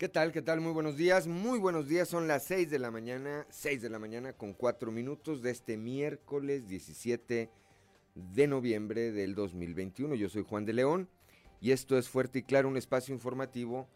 ¿Qué tal? ¿Qué tal? Muy buenos días. Muy buenos días. Son las 6 de la mañana, 6 de la mañana con 4 minutos de este miércoles 17 de noviembre del 2021. Yo soy Juan de León y esto es Fuerte y Claro, un espacio informativo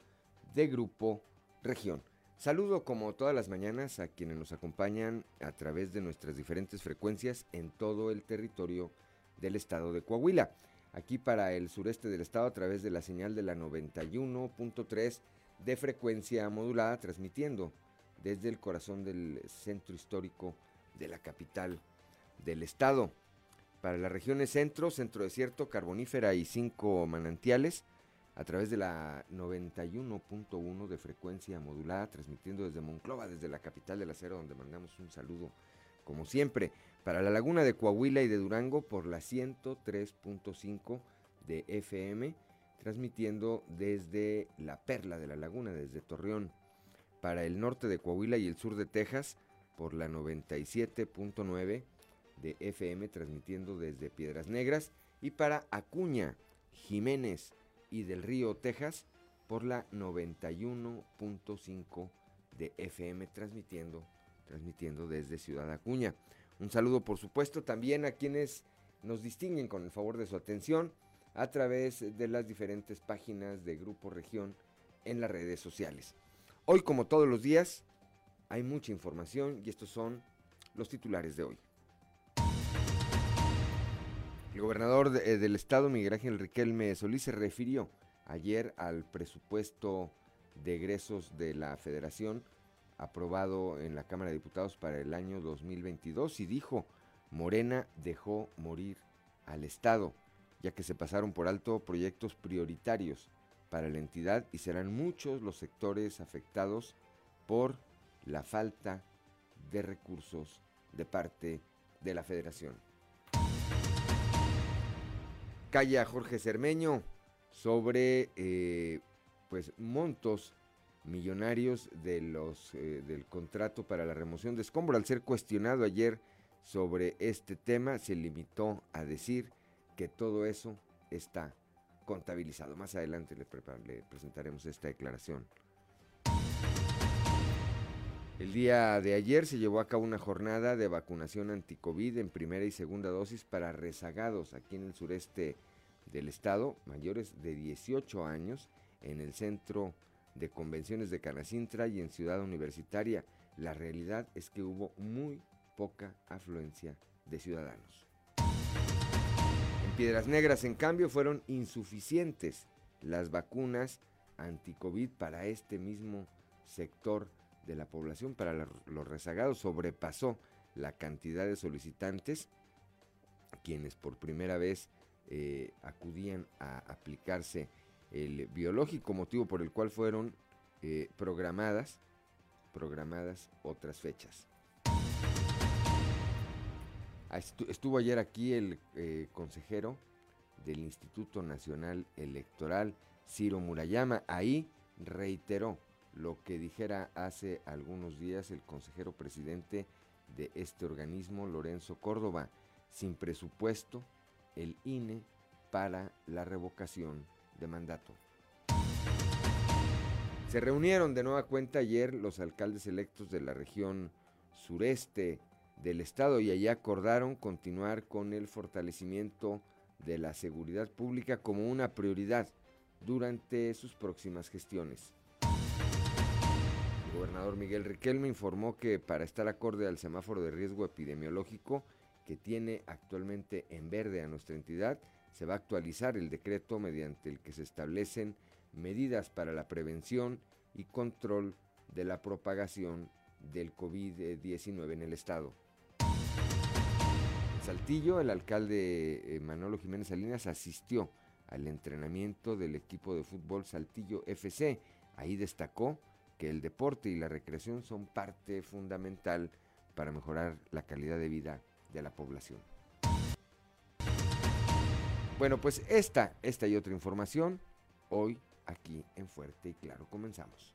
de Grupo Región. Saludo como todas las mañanas a quienes nos acompañan a través de nuestras diferentes frecuencias en todo el territorio del estado de Coahuila. Aquí para el sureste del estado a través de la señal de la 91.3 de frecuencia modulada, transmitiendo desde el corazón del centro histórico de la capital del estado. Para las regiones centro, centro desierto, carbonífera y cinco manantiales, a través de la 91.1 de frecuencia modulada, transmitiendo desde Monclova, desde la capital del acero, donde mandamos un saludo, como siempre. Para la laguna de Coahuila y de Durango, por la 103.5 de FM transmitiendo desde la Perla de la Laguna, desde Torreón, para el norte de Coahuila y el sur de Texas, por la 97.9 de FM, transmitiendo desde Piedras Negras, y para Acuña, Jiménez y del Río, Texas, por la 91.5 de FM, transmitiendo, transmitiendo desde Ciudad Acuña. Un saludo, por supuesto, también a quienes nos distinguen con el favor de su atención a través de las diferentes páginas de Grupo Región en las redes sociales. Hoy, como todos los días, hay mucha información y estos son los titulares de hoy. El gobernador eh, del estado, Miguel Ángel Riquelme Solís, se refirió ayer al presupuesto de egresos de la federación aprobado en la Cámara de Diputados para el año 2022 y dijo, Morena dejó morir al Estado ya que se pasaron por alto proyectos prioritarios para la entidad y serán muchos los sectores afectados por la falta de recursos de parte de la federación. Calla Jorge Cermeño sobre eh, pues montos millonarios eh, del contrato para la remoción de escombro. Al ser cuestionado ayer sobre este tema, se limitó a decir que todo eso está contabilizado. Más adelante le, presentaremos esta declaración. El día de ayer se llevó a cabo una jornada de vacunación anti-COVID en primera y segunda dosis para rezagados aquí en el sureste del estado, mayores de 18 años, en el centro de convenciones de Canacintra y en Ciudad Universitaria. La realidad es que hubo muy poca afluencia de ciudadanos. Piedras Negras, en cambio, fueron insuficientes las vacunas anti-COVID para este mismo sector de la población, para los rezagados. Sobrepasó la cantidad de solicitantes, quienes por primera vez eh, acudían a aplicarse el biológico, motivo por el cual fueron eh, programadas, programadas otras fechas. Ah, estuvo ayer aquí el eh, consejero del Instituto Nacional Electoral, Ciro Murayama. Ahí reiteró lo que dijera hace algunos días el consejero presidente de este organismo, Lorenzo Córdoba. Sin presupuesto, el INE para la revocación de mandato. Se reunieron de nueva cuenta ayer los alcaldes electos de la región sureste del Estado y allí acordaron continuar con el fortalecimiento de la seguridad pública como una prioridad durante sus próximas gestiones. El gobernador Miguel Riquelme informó que para estar acorde al semáforo de riesgo epidemiológico que tiene actualmente en verde a nuestra entidad, se va a actualizar el decreto mediante el que se establecen medidas para la prevención y control de la propagación del COVID-19 en el estado. Saltillo, el alcalde eh, Manolo Jiménez Salinas asistió al entrenamiento del equipo de fútbol Saltillo FC. Ahí destacó que el deporte y la recreación son parte fundamental para mejorar la calidad de vida de la población. Bueno, pues esta, esta y otra información hoy aquí en Fuerte y Claro. Comenzamos.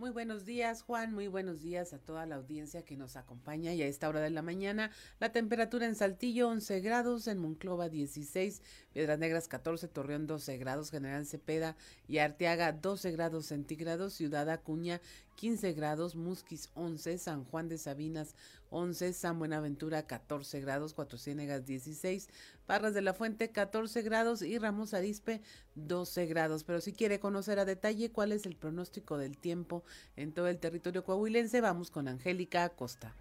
Muy buenos días, Juan. Muy buenos días a toda la audiencia que nos acompaña. Y a esta hora de la mañana, la temperatura en Saltillo 11 grados, en Monclova 16, Piedras Negras 14, Torreón 12 grados, General Cepeda y Arteaga 12 grados centígrados, Ciudad Acuña 15 grados, Musquis 11, San Juan de Sabinas 11, San Buenaventura 14 grados, Cuatro Ciénegas 16, Parras de la Fuente 14 grados y Ramos Arispe 12 grados. Pero si quiere conocer a detalle cuál es el pronóstico del tiempo en todo el territorio coahuilense, vamos con Angélica Acosta.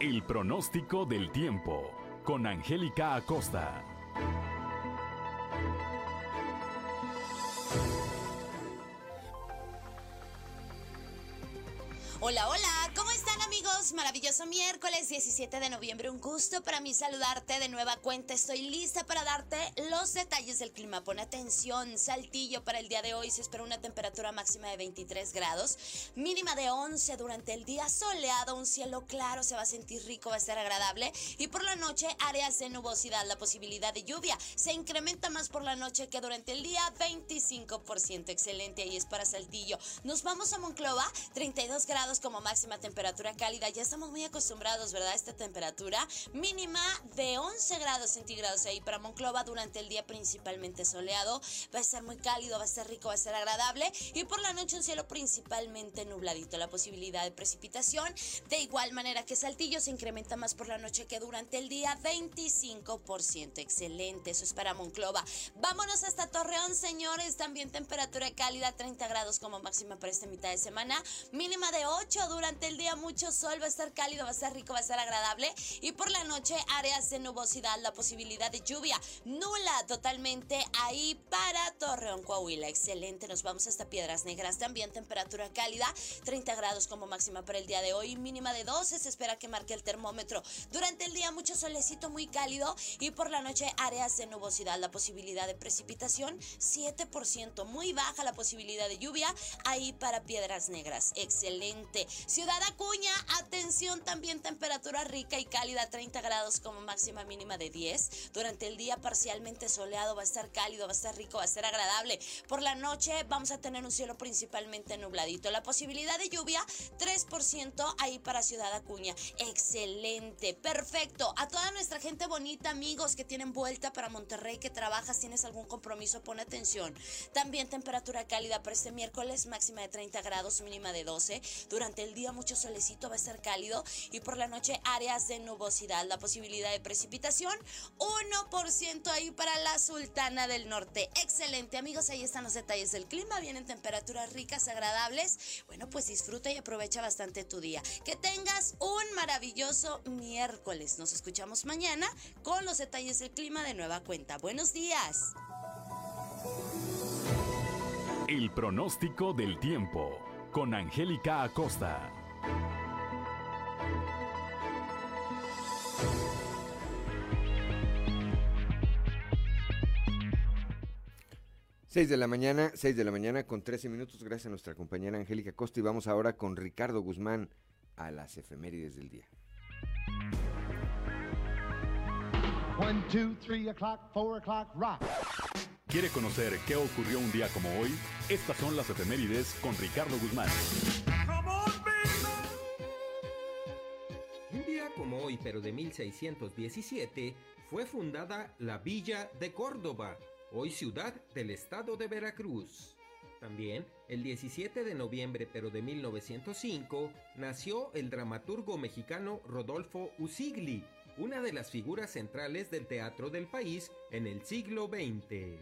El pronóstico del tiempo con Angélica Acosta. Hola, hola, ¿cómo están amigos? Maravilloso miércoles 17 de noviembre, un gusto para mí saludarte de nueva cuenta. Estoy lista para darte los detalles del clima. Pon atención, Saltillo para el día de hoy se espera una temperatura máxima de 23 grados, mínima de 11 durante el día soleado, un cielo claro, se va a sentir rico, va a ser agradable y por la noche áreas de nubosidad, la posibilidad de lluvia se incrementa más por la noche que durante el día, 25%, excelente, ahí es para Saltillo. Nos vamos a Monclova, 32 grados como máxima temperatura cálida. Ya estamos muy acostumbrados, ¿verdad? A esta temperatura mínima de 11 grados centígrados ahí para Monclova durante el día principalmente soleado. Va a estar muy cálido, va a estar rico, va a ser agradable. Y por la noche un cielo principalmente nubladito. La posibilidad de precipitación de igual manera que Saltillo se incrementa más por la noche que durante el día 25%. Excelente, eso es para Monclova. Vámonos hasta Torreón, señores. También temperatura cálida, 30 grados como máxima para esta mitad de semana. Mínima de 8 durante el día mucho sol, va a estar cálido, va a estar rico, va a estar agradable. Y por la noche áreas de nubosidad, la posibilidad de lluvia nula totalmente ahí para Torreón, Coahuila. Excelente, nos vamos hasta Piedras Negras. También temperatura cálida, 30 grados como máxima para el día de hoy, mínima de 12. Se espera que marque el termómetro. Durante el día mucho solecito muy cálido y por la noche áreas de nubosidad, la posibilidad de precipitación 7%, muy baja la posibilidad de lluvia ahí para Piedras Negras. Excelente. Ciudad Acuña, atención, también temperatura rica y cálida, 30 grados como máxima mínima de 10. Durante el día parcialmente soleado, va a estar cálido, va a estar rico, va a ser agradable. Por la noche vamos a tener un cielo principalmente nubladito. La posibilidad de lluvia, 3% ahí para Ciudad Acuña. Excelente, perfecto. A toda nuestra gente bonita, amigos que tienen vuelta para Monterrey, que trabajas, tienes algún compromiso, pon atención. También temperatura cálida para este miércoles, máxima de 30 grados, mínima de 12. Durante el día mucho solecito, va a estar cálido y por la noche áreas de nubosidad. La posibilidad de precipitación 1% ahí para la Sultana del Norte. Excelente amigos, ahí están los detalles del clima. Vienen temperaturas ricas, agradables. Bueno, pues disfruta y aprovecha bastante tu día. Que tengas un maravilloso miércoles. Nos escuchamos mañana con los detalles del clima de nueva cuenta. Buenos días. El pronóstico del tiempo con Angélica Acosta. Seis de la mañana, 6 de la mañana con 13 minutos, gracias a nuestra compañera Angélica Acosta y vamos ahora con Ricardo Guzmán a las efemérides del día. One, two, three o'clock, four o'clock, rock. ¿Quiere conocer qué ocurrió un día como hoy? Estas son las efemérides con Ricardo Guzmán. Un día como hoy, pero de 1617, fue fundada la Villa de Córdoba, hoy ciudad del estado de Veracruz. También, el 17 de noviembre pero de 1905, nació el dramaturgo mexicano Rodolfo Usigli, una de las figuras centrales del teatro del país en el siglo XX.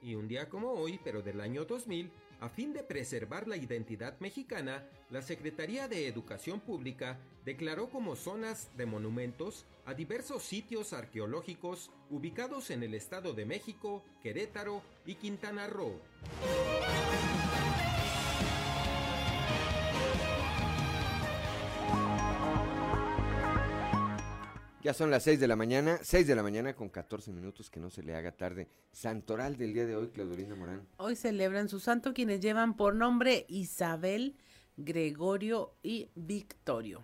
Y un día como hoy, pero del año 2000, a fin de preservar la identidad mexicana, la Secretaría de Educación Pública declaró como zonas de monumentos a diversos sitios arqueológicos ubicados en el Estado de México, Querétaro y Quintana Roo. Ya son las 6 de la mañana, 6 de la mañana con 14 minutos, que no se le haga tarde. Santoral del día de hoy, Claudolina Morán. Hoy celebran su santo quienes llevan por nombre Isabel, Gregorio y Victorio.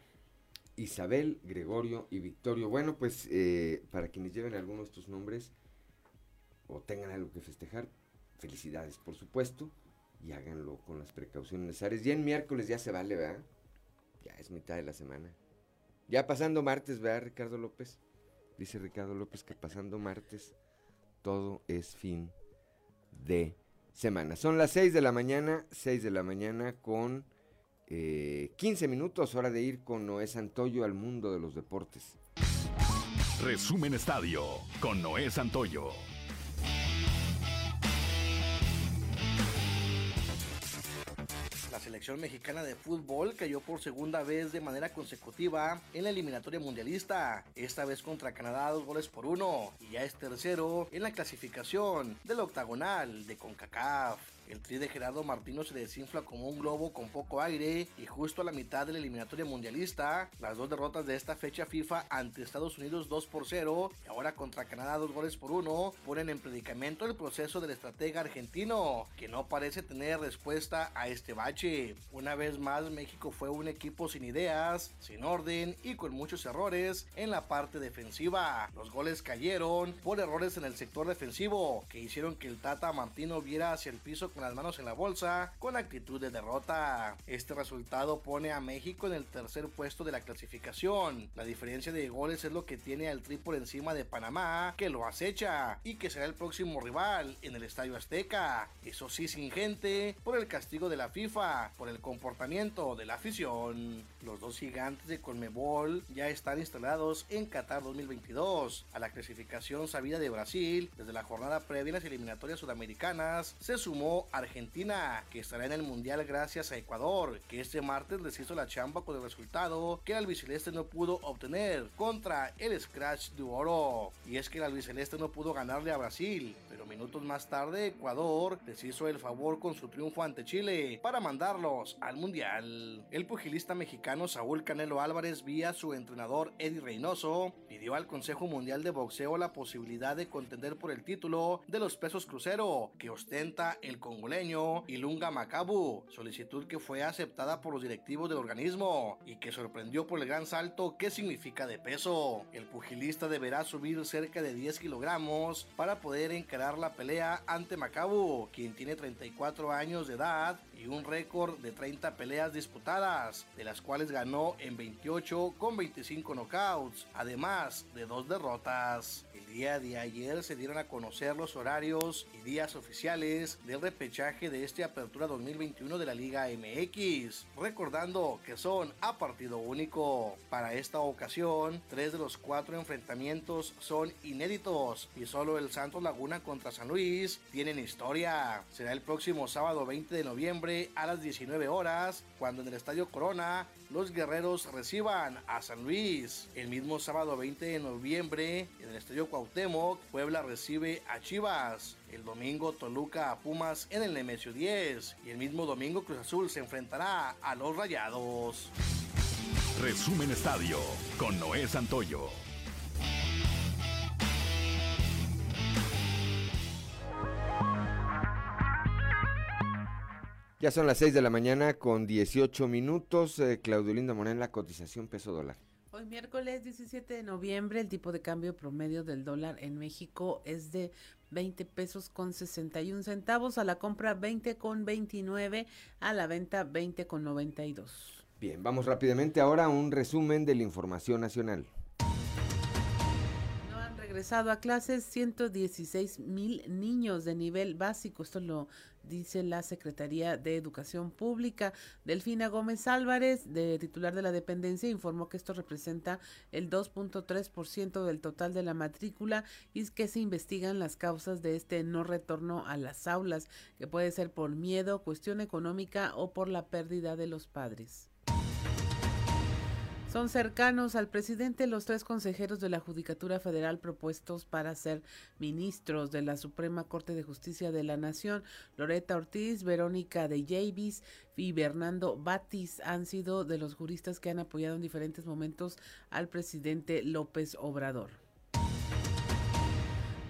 Isabel, Gregorio y Victorio. Bueno, pues eh, para quienes lleven alguno de estos nombres o tengan algo que festejar, felicidades, por supuesto, y háganlo con las precauciones necesarias. Y en miércoles ya se vale, ¿verdad? Ya es mitad de la semana. Ya pasando martes, ¿verdad, Ricardo López? Dice Ricardo López que pasando martes todo es fin de semana. Son las 6 de la mañana, 6 de la mañana con eh, 15 minutos, hora de ir con Noé Santoyo al mundo de los deportes. Resumen Estadio con Noé Santoyo. Selección mexicana de fútbol cayó por segunda vez de manera consecutiva en la eliminatoria mundialista, esta vez contra Canadá dos goles por uno, y ya es tercero en la clasificación del octagonal de CONCACAF. El tri de Gerardo Martino se desinfla como un globo con poco aire y justo a la mitad de la eliminatoria mundialista, las dos derrotas de esta fecha FIFA ante Estados Unidos 2 por 0 y ahora contra Canadá 2 goles por 1 ponen en predicamento el proceso del estratega argentino, que no parece tener respuesta a este bache. Una vez más México fue un equipo sin ideas, sin orden y con muchos errores en la parte defensiva. Los goles cayeron por errores en el sector defensivo que hicieron que el Tata Martino viera hacia el piso con las manos en la bolsa con actitud de derrota. Este resultado pone a México en el tercer puesto de la clasificación. La diferencia de goles es lo que tiene al Tri por encima de Panamá, que lo acecha y que será el próximo rival en el Estadio Azteca. Eso sí, sin gente, por el castigo de la FIFA, por el comportamiento de la afición. Los dos gigantes de Colmebol ya están instalados en Qatar 2022. A la clasificación sabida de Brasil, desde la jornada previa en las eliminatorias sudamericanas, se sumó Argentina, que estará en el Mundial gracias a Ecuador, que este martes les hizo la chamba con el resultado que el albiceleste no pudo obtener contra el Scratch de Oro. Y es que el albiceleste no pudo ganarle a Brasil, pero minutos más tarde Ecuador les hizo el favor con su triunfo ante Chile para mandarlos al Mundial. El pugilista mexicano Saúl Canelo Álvarez, vía su entrenador Eddie Reynoso, pidió al Consejo Mundial de Boxeo la posibilidad de contender por el título de los pesos crucero que ostenta el congoleño Ilunga Macabu, solicitud que fue aceptada por los directivos del organismo y que sorprendió por el gran salto que significa de peso. El pugilista deberá subir cerca de 10 kilogramos para poder encarar la pelea ante Macabu, quien tiene 34 años de edad y un récord de 30 peleas disputadas, de las cuales ganó en 28 con 25 knockouts, además de dos derrotas. El día de ayer se dieron a conocer los horarios y días oficiales del repechaje de este Apertura 2021 de la Liga MX, recordando que son a partido único. Para esta ocasión, tres de los cuatro enfrentamientos son inéditos y solo el Santos Laguna contra San Luis tienen historia. Será el próximo sábado 20 de noviembre a las 19 horas, cuando en el Estadio Corona los guerreros reciban a San Luis. El mismo sábado 20 de noviembre, en el Estadio Cuauhtémoc, Puebla recibe a Chivas. El domingo Toluca a Pumas en el Nemesio 10. Y el mismo domingo Cruz Azul se enfrentará a los Rayados. Resumen Estadio con Noé Santoyo. Ya son las 6 de la mañana con 18 minutos. Eh, Claudio Linda Morán, la cotización peso dólar. Hoy miércoles 17 de noviembre el tipo de cambio promedio del dólar en México es de 20 pesos con 61 centavos, a la compra 20 con 29, a la venta 20 con 92. Bien, vamos rápidamente ahora a un resumen de la información nacional regresado a clases 116 mil niños de nivel básico. Esto lo dice la Secretaría de Educación Pública. Delfina Gómez Álvarez, de titular de la dependencia, informó que esto representa el 2.3% del total de la matrícula y que se investigan las causas de este no retorno a las aulas, que puede ser por miedo, cuestión económica o por la pérdida de los padres. Son cercanos al presidente los tres consejeros de la Judicatura Federal propuestos para ser ministros de la Suprema Corte de Justicia de la Nación. Loreta Ortiz, Verónica de Javis y Bernardo Batis han sido de los juristas que han apoyado en diferentes momentos al presidente López Obrador.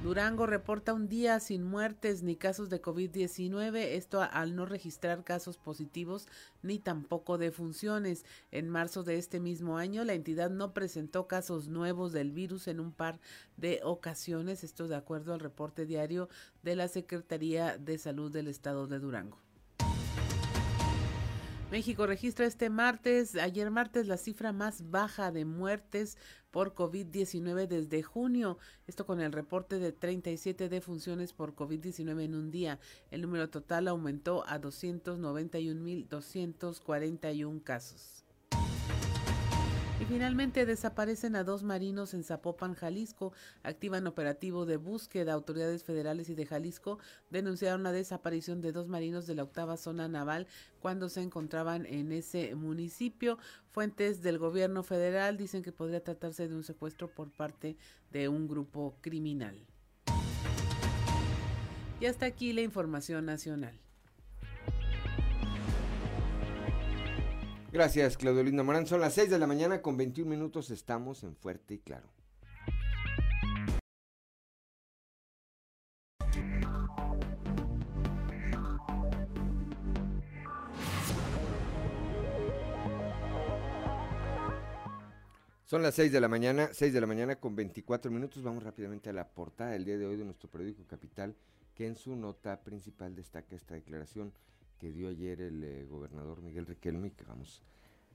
Durango reporta un día sin muertes ni casos de COVID-19, esto al no registrar casos positivos ni tampoco defunciones. En marzo de este mismo año, la entidad no presentó casos nuevos del virus en un par de ocasiones, esto de acuerdo al reporte diario de la Secretaría de Salud del Estado de Durango. México registra este martes, ayer martes, la cifra más baja de muertes por COVID-19 desde junio. Esto con el reporte de 37 defunciones por COVID-19 en un día. El número total aumentó a 291.241 casos. Y finalmente desaparecen a dos marinos en Zapopan, Jalisco. Activan operativo de búsqueda. Autoridades federales y de Jalisco denunciaron la desaparición de dos marinos de la octava zona naval cuando se encontraban en ese municipio. Fuentes del gobierno federal dicen que podría tratarse de un secuestro por parte de un grupo criminal. Y hasta aquí la información nacional. Gracias, Claudio Linda Morán. Son las 6 de la mañana con 21 minutos. Estamos en Fuerte y Claro. Son las 6 de la mañana, 6 de la mañana con 24 minutos. Vamos rápidamente a la portada del día de hoy de nuestro periódico Capital, que en su nota principal destaca esta declaración que dio ayer el eh, gobernador Miguel Riquelme, que vamos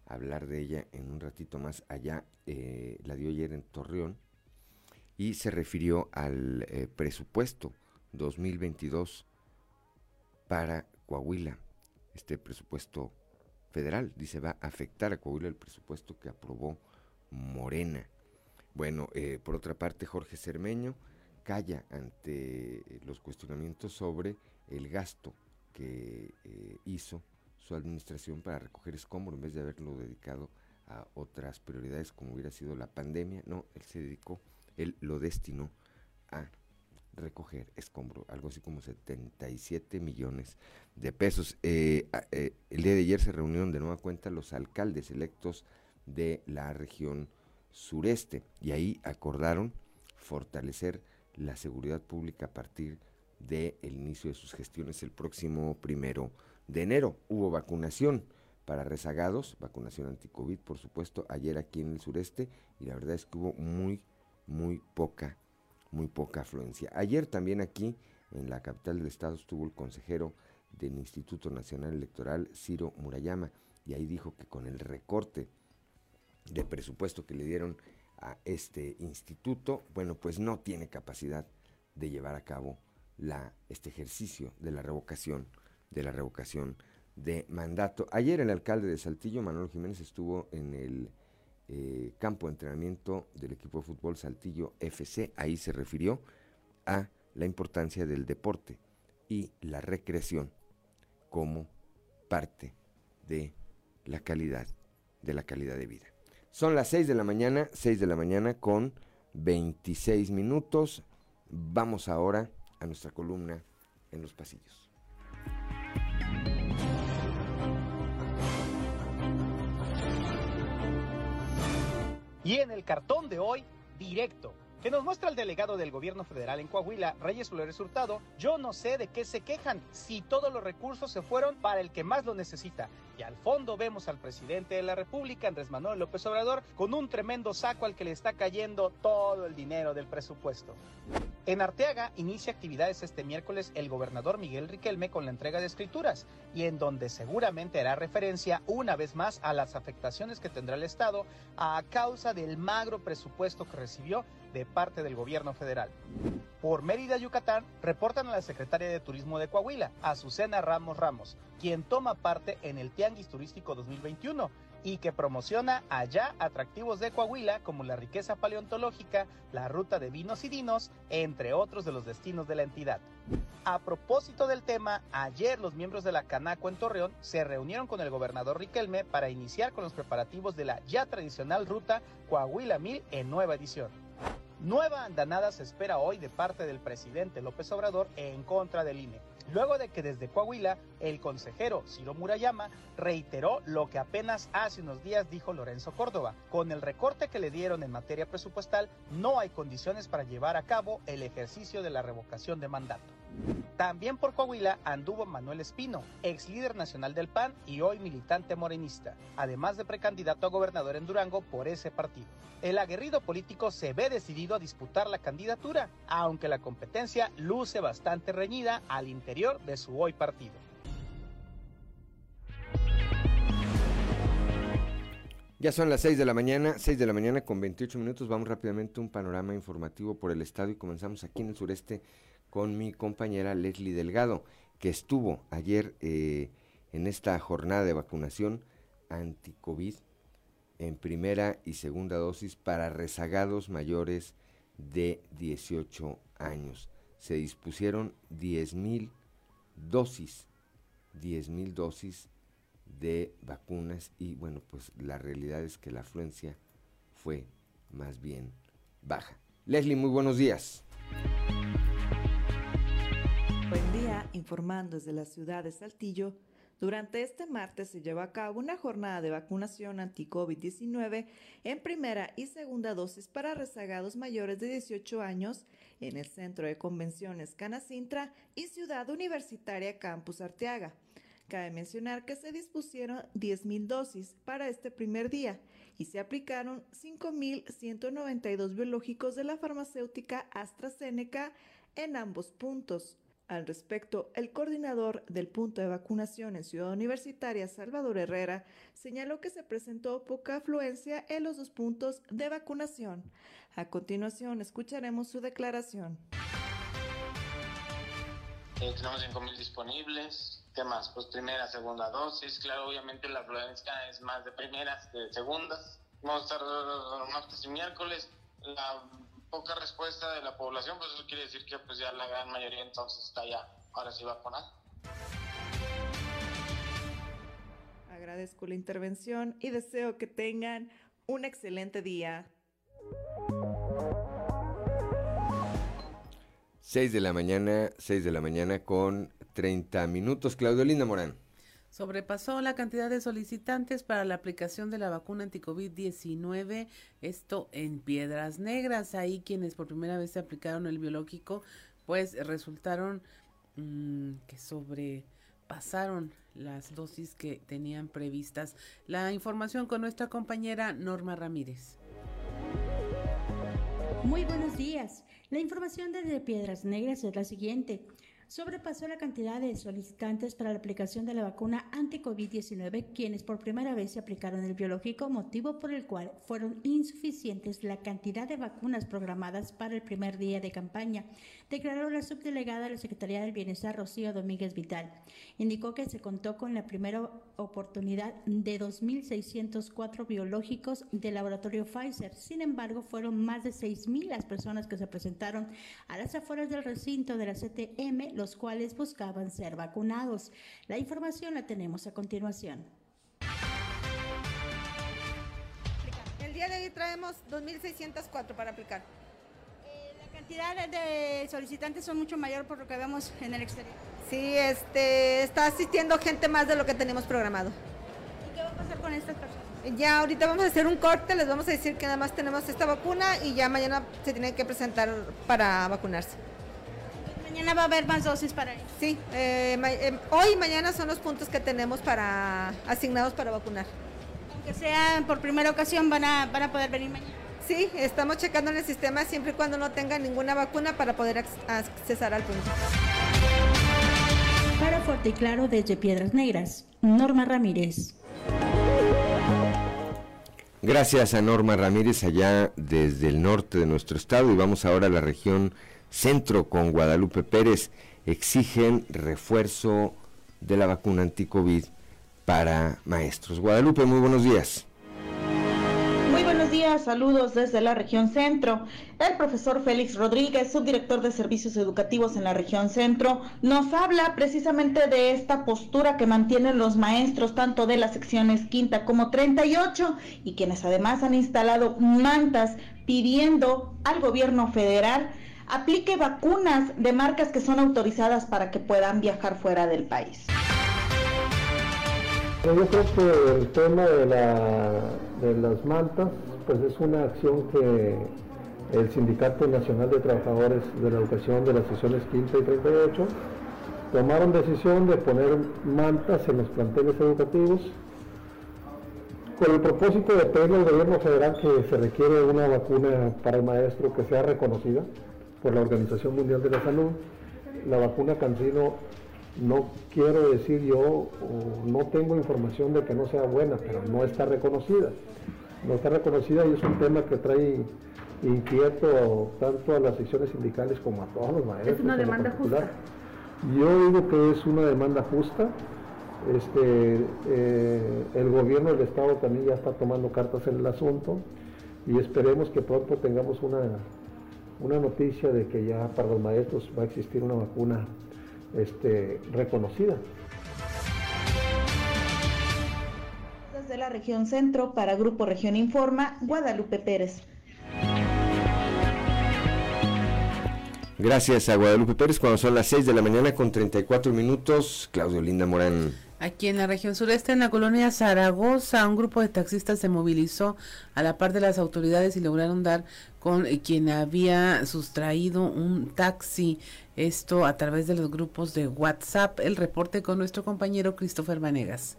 a hablar de ella en un ratito más allá, eh, la dio ayer en Torreón, y se refirió al eh, presupuesto 2022 para Coahuila, este presupuesto federal, dice va a afectar a Coahuila el presupuesto que aprobó Morena. Bueno, por otra parte, Jorge Cermeño calla ante los cuestionamientos sobre el gasto que eh, hizo su administración para recoger escombro en vez de haberlo dedicado a otras prioridades como hubiera sido la pandemia. No, él se dedicó, él lo destinó a recoger escombro, algo así como 77 millones de pesos. Eh, eh, el día de ayer se reunieron de nueva cuenta los alcaldes electos de la región sureste y ahí acordaron fortalecer la seguridad pública a partir del inicio de sus gestiones el próximo primero de enero. Hubo vacunación para rezagados, vacunación anti-COVID, por supuesto, ayer aquí en el sureste, y la verdad es que hubo muy, muy poca, muy poca afluencia. Ayer también aquí, en la capital del estado, estuvo el consejero del Instituto Nacional Electoral, Ciro Murayama, y ahí dijo que con el recorte de presupuesto que le dieron a este instituto, bueno, pues no tiene capacidad de llevar a cabo este ejercicio de la revocación, de la revocación de mandato. Ayer el alcalde de Saltillo, Manuel Jiménez, estuvo en el eh, campo de entrenamiento del equipo de fútbol Saltillo FC. Ahí se refirió a la importancia del deporte y la recreación como parte de la calidad, de la calidad de vida. Son las 6 de la mañana, 6 de la mañana con 26 minutos. Vamos ahora a nuestra columna en los pasillos. Y en el cartón de hoy, directo, que nos muestra el delegado del gobierno federal en Coahuila, Reyes Flores Hurtado, yo no sé de qué se quejan si todos los recursos se fueron para el que más lo necesita. Y al fondo vemos al presidente de la República, Andrés Manuel López Obrador, con un tremendo saco al que le está cayendo todo el dinero del presupuesto. En Arteaga inicia actividades este miércoles el gobernador Miguel Riquelme con la entrega de escrituras y en donde seguramente hará referencia una vez más a las afectaciones que tendrá el Estado a causa del magro presupuesto que recibió de parte del gobierno federal. Por Mérida, Yucatán, reportan a la secretaria de Turismo de Coahuila, Azucena Ramos Ramos, quien toma parte en el Tianguis Turístico 2021 y que promociona allá atractivos de Coahuila como la riqueza paleontológica, la ruta de vinos y dinos, entre otros de los destinos de la entidad. A propósito del tema, ayer los miembros de la Canaco en Torreón se reunieron con el gobernador Riquelme para iniciar con los preparativos de la ya tradicional ruta Coahuila 1000 en nueva edición. Nueva andanada se espera hoy de parte del presidente López Obrador en contra del INE luego de que desde Coahuila el consejero Ciro Murayama reiteró lo que apenas hace unos días dijo Lorenzo Córdoba. Con el recorte que le dieron en materia presupuestal, no hay condiciones para llevar a cabo el ejercicio de la revocación de mandato. También por Coahuila anduvo Manuel Espino, ex líder nacional del PAN y hoy militante morenista, además de precandidato a gobernador en Durango por ese partido. El aguerrido político se ve decidido a disputar la candidatura, aunque la competencia luce bastante reñida al interior de su hoy partido. Ya son las 6 de la mañana, 6 de la mañana con 28 minutos. Vamos rápidamente a un panorama informativo por el estado y comenzamos aquí en el sureste con mi compañera Leslie Delgado, que estuvo ayer eh, en esta jornada de vacunación anti-COVID en primera y segunda dosis para rezagados mayores de 18 años. Se dispusieron 10 mil dosis, 10 mil dosis de vacunas y bueno, pues la realidad es que la afluencia fue más bien baja. Leslie, muy buenos días. Informando desde la ciudad de Saltillo. Durante este martes se lleva a cabo una jornada de vacunación anti-COVID-19 en primera y segunda dosis para rezagados mayores de 18 años en el Centro de Convenciones Canacintra y Ciudad Universitaria Campus Arteaga. Cabe mencionar que se dispusieron 10.000 dosis para este primer día y se aplicaron 5.192 biológicos de la farmacéutica AstraZeneca en ambos puntos. Al respecto, el coordinador del punto de vacunación en Ciudad Universitaria, Salvador Herrera, señaló que se presentó poca afluencia en los dos puntos de vacunación. A continuación, escucharemos su declaración. Eh, tenemos 5.000 disponibles. ¿Qué más? Pues primera, segunda dosis. Claro, obviamente la afluencia es más de primeras que de segundas. Vamos a estar martes y miércoles. La poca respuesta de la población, pues eso quiere decir que pues ya la gran mayoría entonces está ya, ahora sí vacunada. Agradezco la intervención y deseo que tengan un excelente día. 6 de la mañana, 6 de la mañana con 30 minutos. Claudio Linda Morán sobrepasó la cantidad de solicitantes para la aplicación de la vacuna anti-COVID-19, esto en Piedras Negras. Ahí quienes por primera vez se aplicaron el biológico, pues resultaron mm, que sobrepasaron las dosis que tenían previstas. La información con nuestra compañera Norma Ramírez. Muy buenos días. La información desde Piedras Negras es la siguiente sobrepasó la cantidad de solicitantes para la aplicación de la vacuna anti-COVID-19, quienes por primera vez se aplicaron el biológico, motivo por el cual fueron insuficientes la cantidad de vacunas programadas para el primer día de campaña, declaró la subdelegada de la Secretaría del Bienestar, Rocío Domínguez Vital. Indicó que se contó con la primera oportunidad de 2.604 biológicos del laboratorio Pfizer. Sin embargo, fueron más de 6.000 las personas que se presentaron a las afueras del recinto de la CTM los cuales buscaban ser vacunados. La información la tenemos a continuación. El día de hoy traemos 2.604 para aplicar. Eh, la cantidad de solicitantes son mucho mayor por lo que vemos en el exterior. Sí, este, está asistiendo gente más de lo que tenemos programado. ¿Y qué va a pasar con estas personas? Ya ahorita vamos a hacer un corte, les vamos a decir que nada más tenemos esta vacuna y ya mañana se tienen que presentar para vacunarse mañana va a haber más dosis para ellos. Sí, eh, eh, hoy y mañana son los puntos que tenemos para asignados para vacunar. Aunque sea por primera ocasión, van a, van a poder venir mañana. Sí, estamos checando en el sistema siempre y cuando no tengan ninguna vacuna para poder accesar al punto. Para Fuerte y Claro desde Piedras Negras, Norma Ramírez. Gracias a Norma Ramírez allá desde el norte de nuestro estado y vamos ahora a la región Centro con Guadalupe Pérez exigen refuerzo de la vacuna anticovid para maestros. Guadalupe, muy buenos días. Muy buenos días, saludos desde la región centro. El profesor Félix Rodríguez, subdirector de servicios educativos en la región centro, nos habla precisamente de esta postura que mantienen los maestros tanto de las secciones quinta como 38 y quienes además han instalado mantas pidiendo al gobierno federal aplique vacunas de marcas que son autorizadas para que puedan viajar fuera del país. Yo creo que el tema de, las mantas pues es una acción que el Sindicato Nacional de Trabajadores de la Educación de las sesiones 15 y 38 tomaron decisión de poner mantas en los planteles educativos con el propósito de pedirle al gobierno federal que se requiere una vacuna para el maestro que sea reconocida por la Organización Mundial de la Salud. La vacuna Cancino no quiero decir yo, o no tengo información de que no sea buena, pero no está reconocida. No está reconocida y es un tema que trae inquieto tanto a las secciones sindicales como a todos los maestros. Es una demanda justa. Yo digo que es una demanda justa. Este, eh, el gobierno del Estado también ya está tomando cartas en el asunto y esperemos que pronto tengamos una, una noticia de que ya para los maestros va a existir una vacuna este, reconocida. Desde la región centro, para Grupo Región Informa, Guadalupe Pérez. Gracias a Guadalupe Pérez cuando son las 6 de la mañana con 34 minutos. Claudio Linda Morán. Aquí en la región sureste, en la colonia Zaragoza, un grupo de taxistas se movilizó a la par de las autoridades y lograron dar con quien había sustraído un taxi. Esto a través de los grupos de WhatsApp. El reporte con nuestro compañero Christopher Vanegas.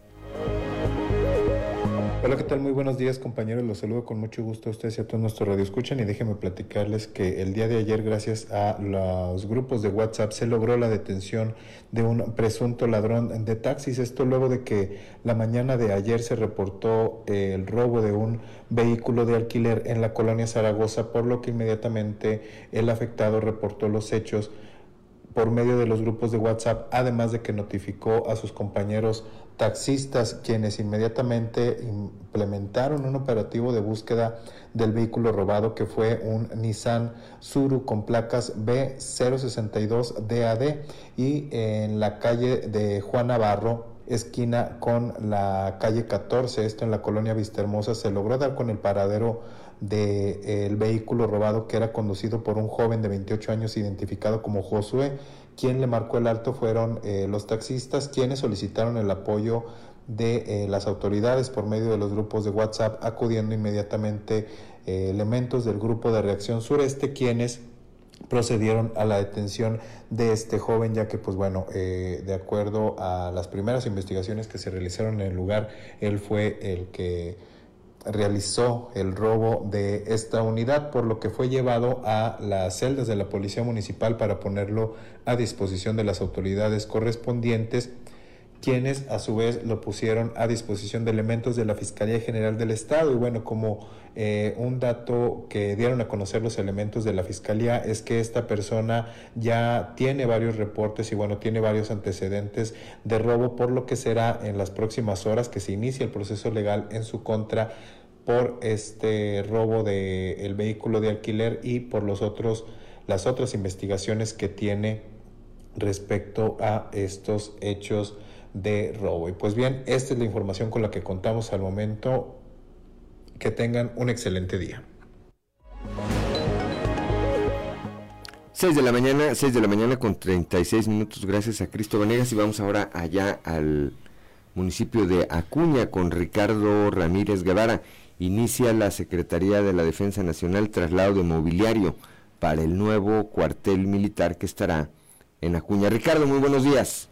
Hola, ¿qué tal? Muy buenos días, compañeros. Los saludo con mucho gusto a ustedes y a todos nuestros radioescuchan y déjenme platicarles que el día de ayer, gracias a los grupos de WhatsApp, se logró la detención de un presunto ladrón de taxis. Esto luego de que la mañana de ayer se reportó el robo de un vehículo de alquiler en la colonia Zaragoza, por lo que inmediatamente el afectado reportó los hechos por medio de los grupos de WhatsApp, además de que notificó a sus compañeros taxistas quienes inmediatamente implementaron un operativo de búsqueda del vehículo robado que fue un Nissan Suru con placas B062DAD y en la calle de Juan Navarro esquina con la calle 14, esto en la colonia Vistahermosa, se logró dar con el paradero del vehículo robado que era conducido por un joven de 28 años identificado como Josué quien le marcó el alto fueron eh, los taxistas, quienes solicitaron el apoyo de eh, las autoridades por medio de los grupos de WhatsApp, acudiendo inmediatamente eh, elementos del grupo de reacción sureste, quienes procedieron a la detención de este joven, ya que, pues bueno, de acuerdo a las primeras investigaciones que se realizaron en el lugar, él fue el que realizó el robo de esta unidad, por lo que fue llevado a las celdas de la Policía Municipal para ponerlo a disposición de las autoridades correspondientes, quienes a su vez lo pusieron a disposición de elementos de la Fiscalía General del Estado. Y bueno, como eh, un dato que dieron a conocer los elementos de la Fiscalía es que esta persona ya tiene varios reportes y bueno, tiene varios antecedentes de robo, por lo que será en las próximas horas que se inicie el proceso legal en su contra por este robo del el vehículo de alquiler y por los otros las otras investigaciones que tiene respecto a estos hechos de robo. Y pues bien, esta es la información con la que contamos al momento. Que tengan un excelente día. 6 de la mañana, 6 de la mañana con 36 minutos, gracias a Cristo Vanegas y vamos ahora allá al municipio de Acuña con Ricardo Ramírez Guevara. Inicia la Secretaría de la Defensa Nacional traslado de mobiliario para el nuevo cuartel militar que estará en Acuña. Ricardo, muy buenos días.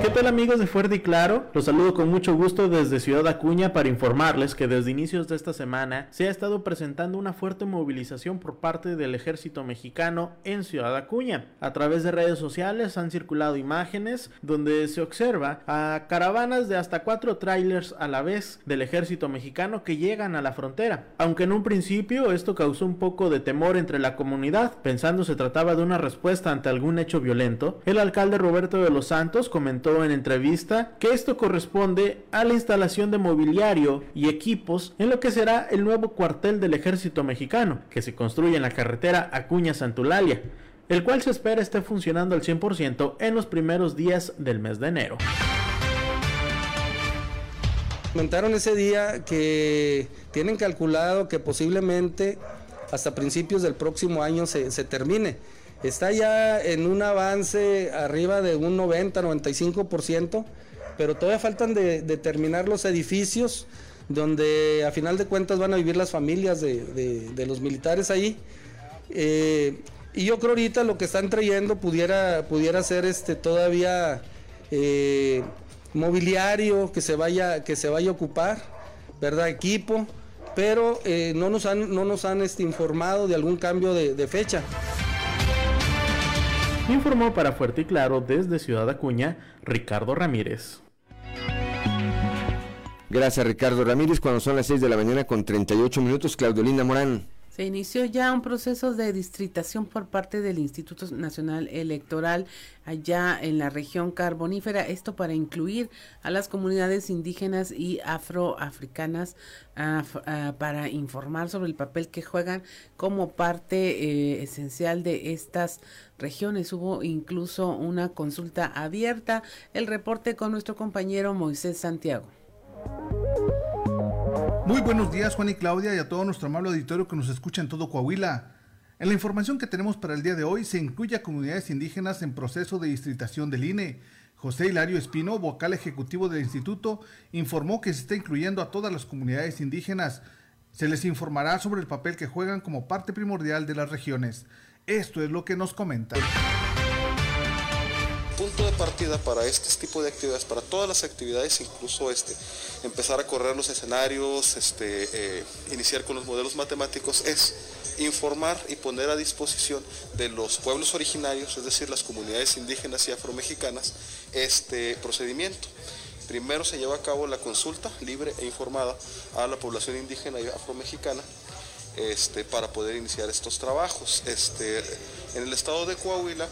¿Qué tal amigos de Fuerte y Claro? Los saludo con mucho gusto desde Ciudad Acuña para informarles que desde inicios de esta semana se ha estado presentando una fuerte movilización por parte del ejército mexicano en Ciudad Acuña. A través de redes sociales han circulado imágenes donde se observa a caravanas de hasta cuatro trailers a la vez del ejército mexicano que llegan a la frontera. Aunque en un principio esto causó un poco de temor entre la comunidad, pensando se trataba de una respuesta ante algún hecho violento, el alcalde Roberto de los Santos comentó en entrevista que esto corresponde a la instalación de mobiliario y equipos en lo que será el nuevo cuartel del ejército mexicano, que se construye en la carretera Acuña-Santulalia, el cual se espera esté funcionando al 100% en los primeros días del mes de enero. Comentaron ese día que tienen calculado que posiblemente hasta principios del próximo año se, termine. Está ya en un avance arriba de un 90-95%, pero todavía faltan de, terminar los edificios donde a final de cuentas van a vivir las familias de, los militares ahí. Eh, y yo creo ahorita lo que están trayendo pudiera, pudiera ser este, todavía eh, mobiliario que se vaya, que se vaya a ocupar, ¿verdad? Equipo, pero eh, no nos han, no nos han este, informado de algún cambio de, de fecha. Informó para Fuerte y Claro desde Ciudad Acuña, Ricardo Ramírez. Gracias Ricardo Ramírez, cuando son las 6 de la mañana con 38 minutos, Claudio Linda Morán. Se inició ya un proceso de distritación por parte del Instituto Nacional Electoral allá en la región carbonífera, esto para incluir a las comunidades indígenas y afroafricanas para informar sobre el papel que juegan como parte eh, esencial de estas regiones. Hubo incluso una consulta abierta. El reporte con nuestro compañero Moisés Santiago. Muy buenos días Juan y Claudia y a todo nuestro amable auditorio que nos escucha en todo Coahuila. En la información que tenemos para el día de hoy se incluye a comunidades indígenas en proceso de distritación del INE. José Hilario Espino, vocal ejecutivo del instituto, informó que se está incluyendo a todas las comunidades indígenas. Se les informará sobre el papel que juegan como parte primordial de las regiones. Esto es lo que nos comenta punto de partida para este tipo de actividades, para todas las actividades, incluso este, empezar a correr los escenarios, este, eh, iniciar con los modelos matemáticos, es informar y poner a disposición de los pueblos originarios, es decir, las comunidades indígenas y afromexicanas, este procedimiento. Primero se lleva a cabo la consulta libre e informada a la población indígena y afromexicana este, para poder iniciar estos trabajos. Este, en el estado de Coahuila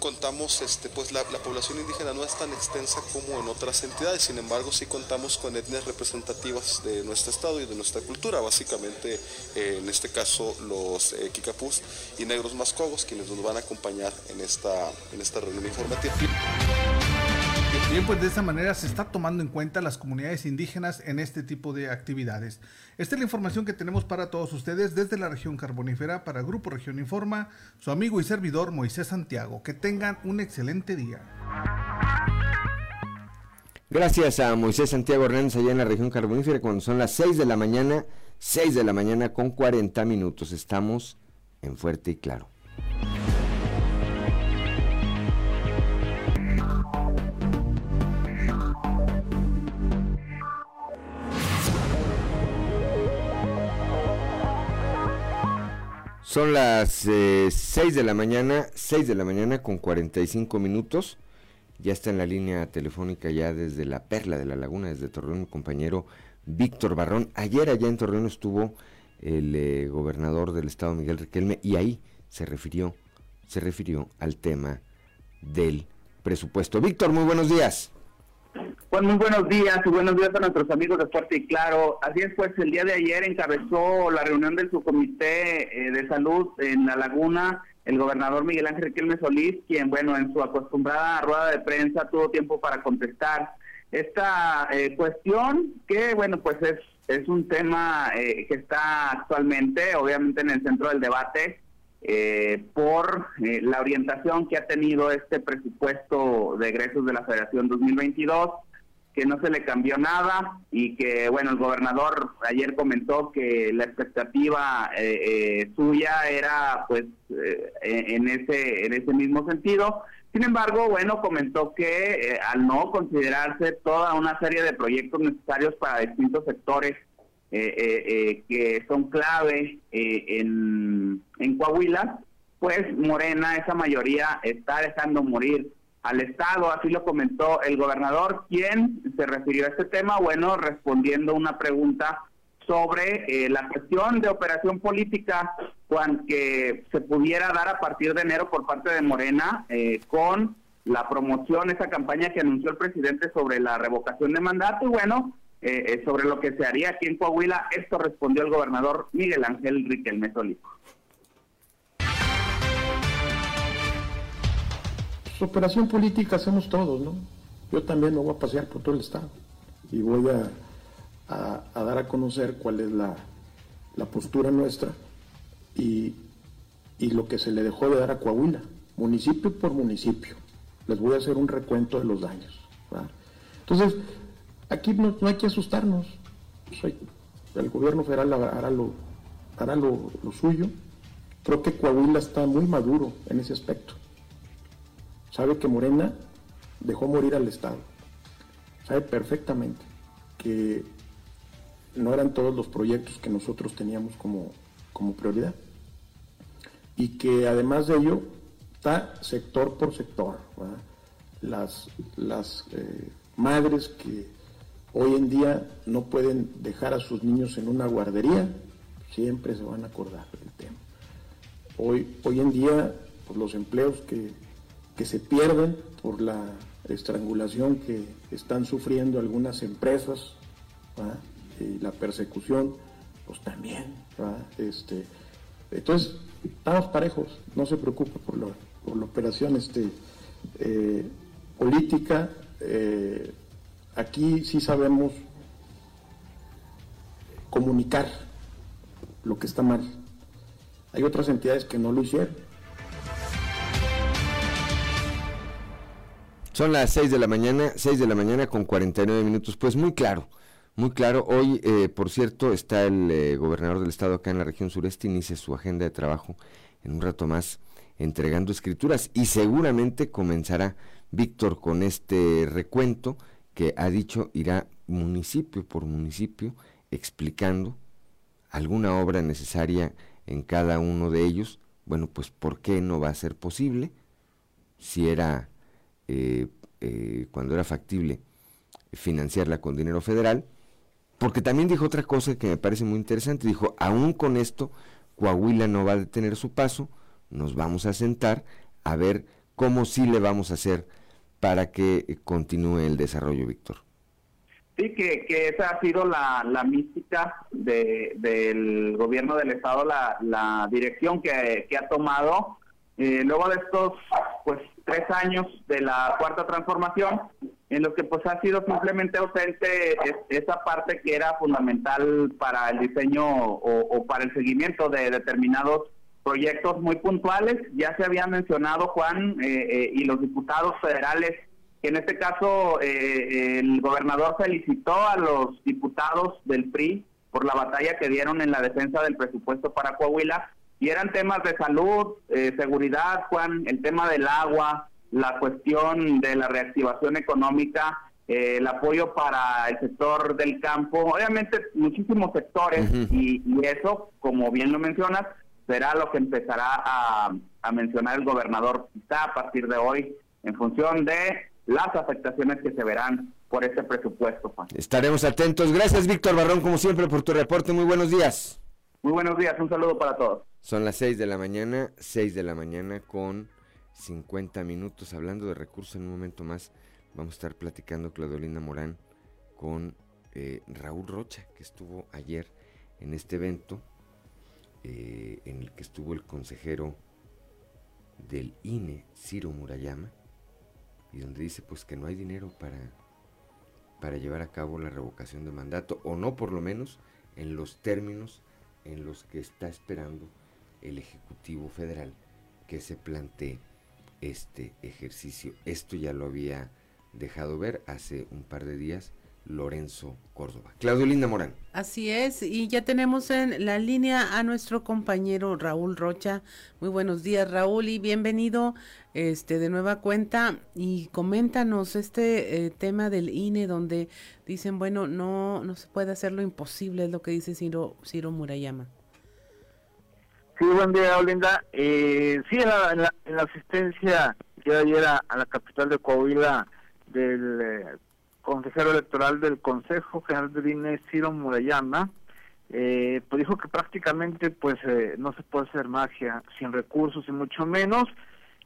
contamos, este, pues la, población indígena no es tan extensa como en otras entidades, sin embargo sí contamos con etnias representativas de nuestro estado y de nuestra cultura, básicamente eh, en este caso los eh, y negros mascogos, quienes nos van a acompañar en esta, en esta reunión informativa. Bien, pues de esa manera se está tomando en cuenta las comunidades indígenas en este tipo de actividades. Esta es la información que tenemos para todos ustedes desde la región carbonífera para Grupo Región Informa, su amigo y servidor Moisés Santiago. Que tengan un excelente día. Gracias a Moisés Santiago Hernández allá en la región carbonífera cuando son las 6 de la mañana, 6 de la mañana con 40 minutos. Estamos en Fuerte y Claro. Son las eh, 6 de la mañana, 6 de la mañana con 45 minutos. Ya está en la línea telefónica ya desde la Perla de la Laguna, desde Torreón, mi compañero Víctor Barrón. Ayer allá en Torreón estuvo el eh, gobernador del estado Miguel Riquelme y ahí se refirió, se refirió al tema del presupuesto. Víctor, muy buenos días. Pues muy buenos días y buenos días a nuestros amigos de Fuerte y Claro. Así es, pues el día de ayer encabezó la reunión del subcomité eh, de salud en La Laguna el gobernador Miguel Ángel Riquelme Solís, quien, bueno, en su acostumbrada rueda de prensa tuvo tiempo para contestar esta eh, cuestión que, bueno, pues es, es un tema eh, que está actualmente, obviamente, en el centro del debate eh, por eh, la orientación que ha tenido este presupuesto de egresos de la Federación 2022, que no se le cambió nada y que, bueno, el gobernador ayer comentó que la expectativa eh, suya era, pues, en ese en ese mismo sentido. Sin embargo, bueno, comentó que al no considerarse toda una serie de proyectos necesarios para distintos sectores eh, eh, eh, que son clave en, en Coahuila, pues Morena, esa mayoría, está dejando morir al Estado, así lo comentó el gobernador, quien se refirió a este tema, bueno, respondiendo una pregunta sobre la cuestión de operación política que se pudiera dar a partir de enero por parte de Morena con la promoción, esa campaña que anunció el presidente sobre la revocación de mandato y bueno, eh, eh, sobre lo que se haría aquí en Coahuila, esto respondió el gobernador Miguel Ángel Riquelme Solico. Operación política hacemos todos, ¿no? Yo también me voy a pasear por todo el estado y voy a, dar a conocer cuál es la, postura nuestra y, y lo que se le dejó de dar a Coahuila, municipio por municipio les voy a hacer un recuento de los daños. Entonces, aquí no, hay que asustarnos. el gobierno federal hará, lo, hará lo, suyo. Creo que Coahuila está muy maduro en ese aspecto. Sabe que Morena dejó morir al Estado. Sabe perfectamente que no eran todos los proyectos que nosotros teníamos como, como prioridad. Y que además de ello, está sector por sector. Las, las eh, madres que hoy en día no pueden dejar a sus niños en una guardería, siempre se van a acordar del tema. Hoy, hoy en día, por los empleos que, se pierden, por la estrangulación que están sufriendo algunas empresas, y la persecución, pues también. Este, entonces, estamos parejos, no se preocupe por lo, por la operación este, eh, política. Eh, aquí sí sabemos comunicar lo que está mal. Hay otras entidades que no lo hicieron. Son las 6 de la mañana, 6 de la mañana con 49 minutos. Pues muy claro, muy claro. Hoy, eh, por cierto, está el gobernador del estado acá en la región sureste, inicia su agenda de trabajo en un rato más entregando escrituras y seguramente comenzará Víctor con este recuento que ha dicho irá municipio por municipio explicando alguna obra necesaria en cada uno de ellos. Bueno, pues ¿por qué no va a ser posible? Si era, eh, eh, cuando era factible financiarla con dinero federal, porque también dijo otra cosa que me parece muy interesante, dijo, aún con esto, Coahuila no va a detener su paso, nos vamos a sentar a ver cómo sí le vamos a hacer para que continúe el desarrollo, Víctor. Sí, que, esa ha sido la, mística del gobierno del Estado, la, dirección que, ha tomado. Eh, luego de estos pues tres años de la cuarta transformación, en los que pues ha sido simplemente ausente esa parte que era fundamental para el diseño o para el seguimiento de determinados proyectos muy puntuales. Ya se había mencionado, Juan, eh, eh, y los diputados federales, que en este caso eh, el gobernador felicitó a los diputados del PRI por la batalla que dieron en la defensa del presupuesto para Coahuila. Y eran temas de salud, seguridad, Juan, el tema del agua, la cuestión de la reactivación económica, el apoyo para el sector del campo, obviamente muchísimos sectores y, y, eso, como bien lo mencionas, será lo que empezará a, mencionar el gobernador quizá a partir de hoy en función de las afectaciones que se verán por ese presupuesto, Juan. Estaremos atentos. Gracias, Víctor Barrón, como siempre, por tu reporte. Muy buenos días. Muy buenos días, un saludo para todos. Son las 6 de la mañana, 6 de la mañana con 50 minutos. Hablando de recursos, en un momento más vamos a estar platicando Claudelina Morán con eh, Raúl Rocha, que estuvo ayer en este evento eh, en el que estuvo el consejero del INE, Ciro Murayama, y donde dice pues que no hay dinero para, para llevar a cabo la revocación de mandato, o no por lo menos en los términos en los que está esperando el Ejecutivo Federal que se plantee este ejercicio. Esto ya lo había dejado ver hace un par de días Lorenzo Córdoba. Claudio Linda Morán. Así es, y ya tenemos en la línea a nuestro compañero Raúl Rocha. Muy buenos días, Raúl, y bienvenido este de nueva cuenta. Y coméntanos este eh, tema del INE, donde dicen, bueno, no, no se puede hacer lo imposible, es lo que dice Ciro, Ciro Murayama. Sí, buen día, Linda. Eh, sí, en la, en, la, asistencia que ayer a, a la capital de Coahuila del eh, consejero electoral del Consejo General de INE, Ciro Murayama, eh, pues dijo que prácticamente pues eh, no se puede hacer magia sin recursos y mucho menos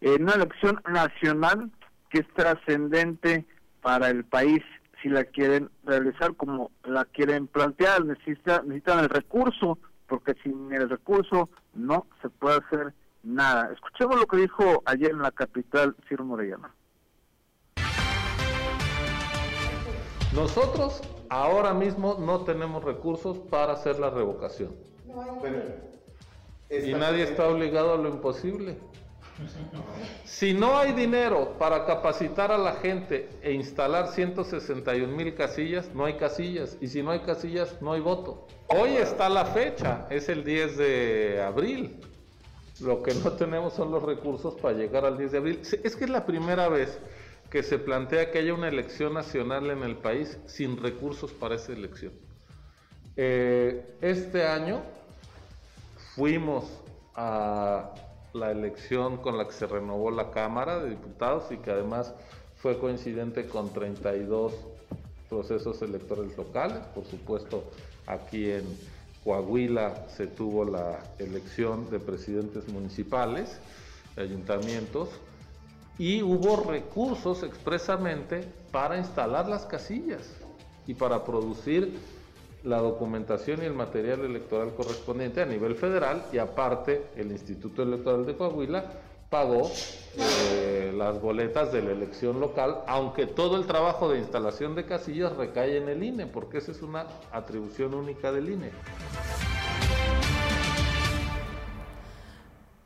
en una elección nacional que es trascendente para el país si la quieren realizar como la quieren plantear. Necesita, necesitan el recurso, porque sin el recurso no se puede hacer nada. Escuchemos lo que dijo ayer en la capital Ciro Morellana. Nosotros ahora mismo no tenemos recursos para hacer la revocación. y nadie está obligado a lo imposible. Si no hay dinero para capacitar a la gente e instalar 161 mil casillas, no hay casillas. Y si no hay casillas, no hay voto. Hoy está la fecha, es el 10 de abril. Lo que no tenemos son los recursos para llegar al 10 de abril. Es que es la primera vez que se plantea que haya una elección nacional en el país sin recursos para esa elección. Eh, este año fuimos a la elección con la que se renovó la Cámara de Diputados y que además fue coincidente con 32 procesos electorales locales. Por supuesto, aquí en Coahuila se tuvo la elección de presidentes municipales, de ayuntamientos, y hubo recursos expresamente para instalar las casillas y para producir la documentación y el material electoral correspondiente a nivel federal y aparte el Instituto Electoral de Coahuila pagó eh, las boletas de la elección local, aunque todo el trabajo de instalación de casillas recae en el INE, porque esa es una atribución única del INE.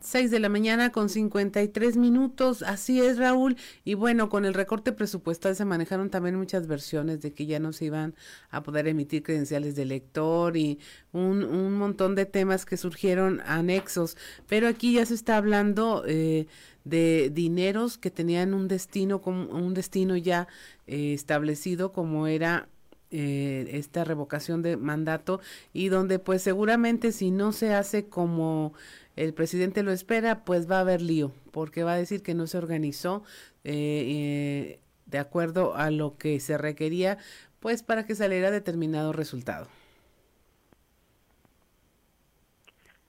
6 de la mañana con 53 minutos, así es Raúl, y bueno, con el recorte presupuestal se manejaron también muchas versiones de que ya no se iban a poder emitir credenciales de lector y un, un montón de temas que surgieron anexos, pero aquí ya se está hablando eh, de dineros que tenían un destino, un destino ya eh, establecido como era eh, esta revocación de mandato y donde pues seguramente si no se hace como el presidente lo espera, pues va a haber lío, porque va a decir que no se organizó eh, eh, de acuerdo a lo que se requería, pues para que saliera determinado resultado.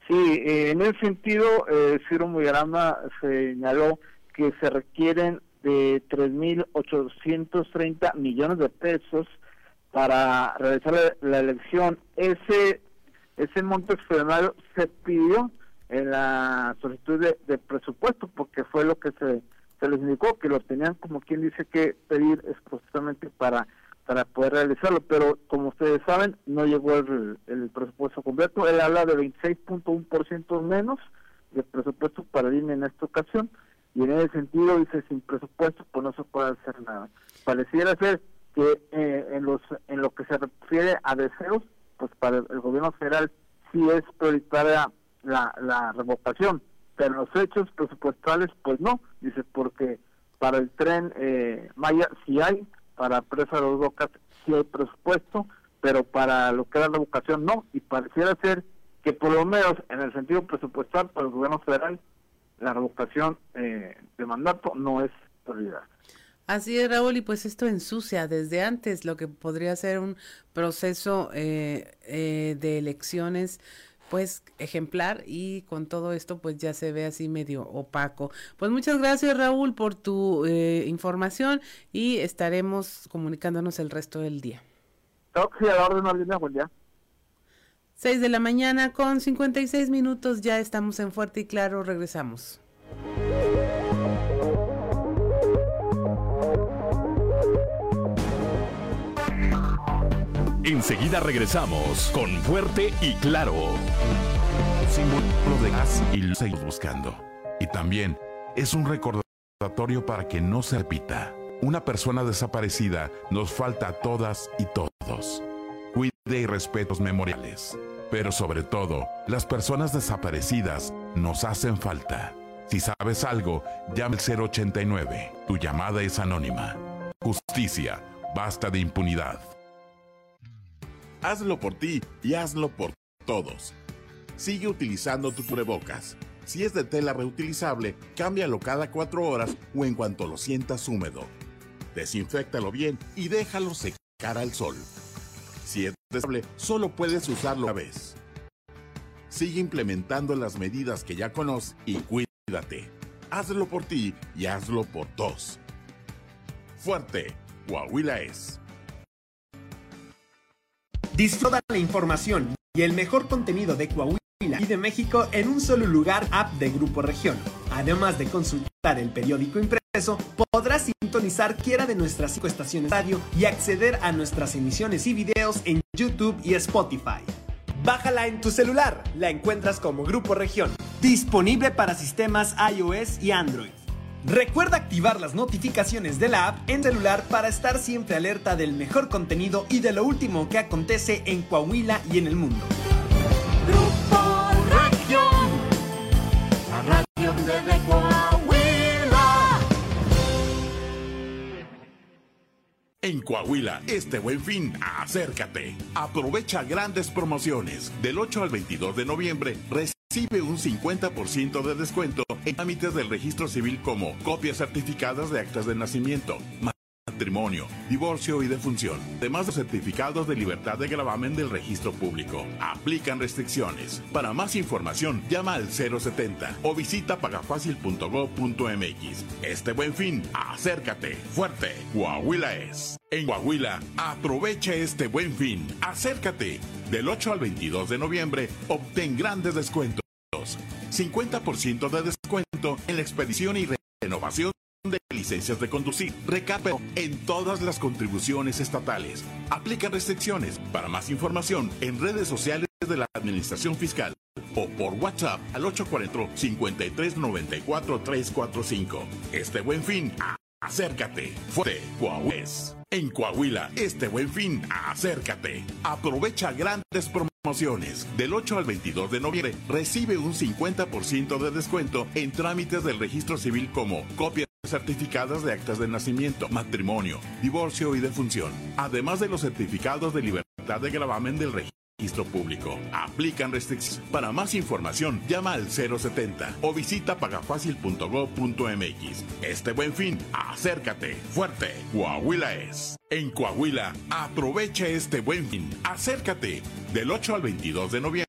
Sí, eh, en ese sentido, eh, Ciro Muyarama señaló que se requieren de 3.830 millones de pesos para realizar la, elección. Ese ese monto extraordinario se pidió en la solicitud de, presupuesto, porque fue lo que se, se les indicó, que lo tenían como quien dice que pedir exclusivamente para para poder realizarlo, pero como ustedes saben, no llegó el, el presupuesto completo. Él habla de 26.1% menos de presupuesto para el INE en esta ocasión, y en ese sentido dice, sin presupuesto, pues no se puede hacer nada. Pareciera ser que eh, en, los, en lo que se refiere a deseos, pues para el gobierno federal sí es prioritaria la, la revocación, pero los hechos presupuestales, pues no, dice, porque para el tren eh, Maya sí hay, para Presa de los Bocas sí hay presupuesto, pero para lo que es la revocación no, y pareciera ser que por lo menos en el sentido presupuestal para el gobierno federal, la revocación eh, de mandato no es prioridad. Así es, Raúl, y pues esto ensucia desde antes lo que podría ser un proceso eh, eh, de elecciones pues ejemplar y con todo esto pues ya se ve así medio opaco. Pues muchas gracias Raúl por tu eh, información y estaremos comunicándonos el resto del día. Buen día. 6 de la mañana con 56 minutos, ya estamos en Fuerte y Claro, regresamos. Enseguida regresamos con Fuerte y Claro. Símbolo de gas y lo seguimos buscando. Y también es un recordatorio para que no se repita. Una persona desaparecida nos falta a todas y todos. Cuide y respetos memoriales. Pero sobre todo, las personas desaparecidas nos hacen falta. Si sabes algo, llama al 089. Tu llamada es anónima. Justicia. Basta de impunidad. Hazlo por ti y hazlo por todos. Sigue utilizando tu cubrebocas. Si es de tela reutilizable, cámbialo cada cuatro horas o en cuanto lo sientas húmedo. Desinféctalo bien y déjalo secar al sol. Si es desechable, solo puedes usarlo una vez. Sigue implementando las medidas que ya conoces y cuídate. Hazlo por ti y hazlo por todos. Fuerte, Coahuila es. Disfruta la información y el mejor contenido de Coahuila y de México en un solo lugar app de Grupo Región. Además de consultar el periódico impreso, podrás sintonizar quiera de nuestras cinco estaciones radio y acceder a nuestras emisiones y videos en YouTube y Spotify. Bájala en tu celular, la encuentras como Grupo Región, disponible para sistemas iOS y Android. Recuerda activar las notificaciones de la app en celular para estar siempre alerta del mejor contenido y de lo último que acontece en Coahuila y en el mundo. Grupo de En Coahuila, este buen fin, acércate. Aprovecha grandes promociones. Del 8 al 22 de noviembre, recibe un 50% de descuento en trámites del registro civil como copias certificadas de actas de nacimiento, matrimonio, divorcio y defunción, además de certificados de libertad de gravamen del registro público. Aplican restricciones. Para más información, llama al 070 o visita pagafacil.gov.mx. Este buen fin, acércate. Fuerte, Coahuila es. En Coahuila, aprovecha este buen fin. Acércate. Del 8 al 22 de noviembre, obtén grandes descuentos. 50% de descuento en la expedición y renovación de licencias de conducir, recargo en todas las contribuciones estatales. Aplican restricciones. Para más información, en redes sociales de la Administración Fiscal o por WhatsApp al 843-5394-345. Este buen fin, acércate. Fuerte, Coahuila. En Coahuila, este buen fin, acércate. Aprovecha grandes promociones. Del 8 al 22 de noviembre, recibe un 50% de descuento en trámites del registro civil como copias certificadas de actas de nacimiento, matrimonio, divorcio y defunción, además de los certificados de libertad de gravamen del registro público. Aplican restricciones. Para más información, llama al 070 o visita pagafacil.gov.mx. Este buen fin, acércate. Fuerte, Coahuila es. En Coahuila, aprovecha este buen fin. Acércate. Del 8 al 22 de noviembre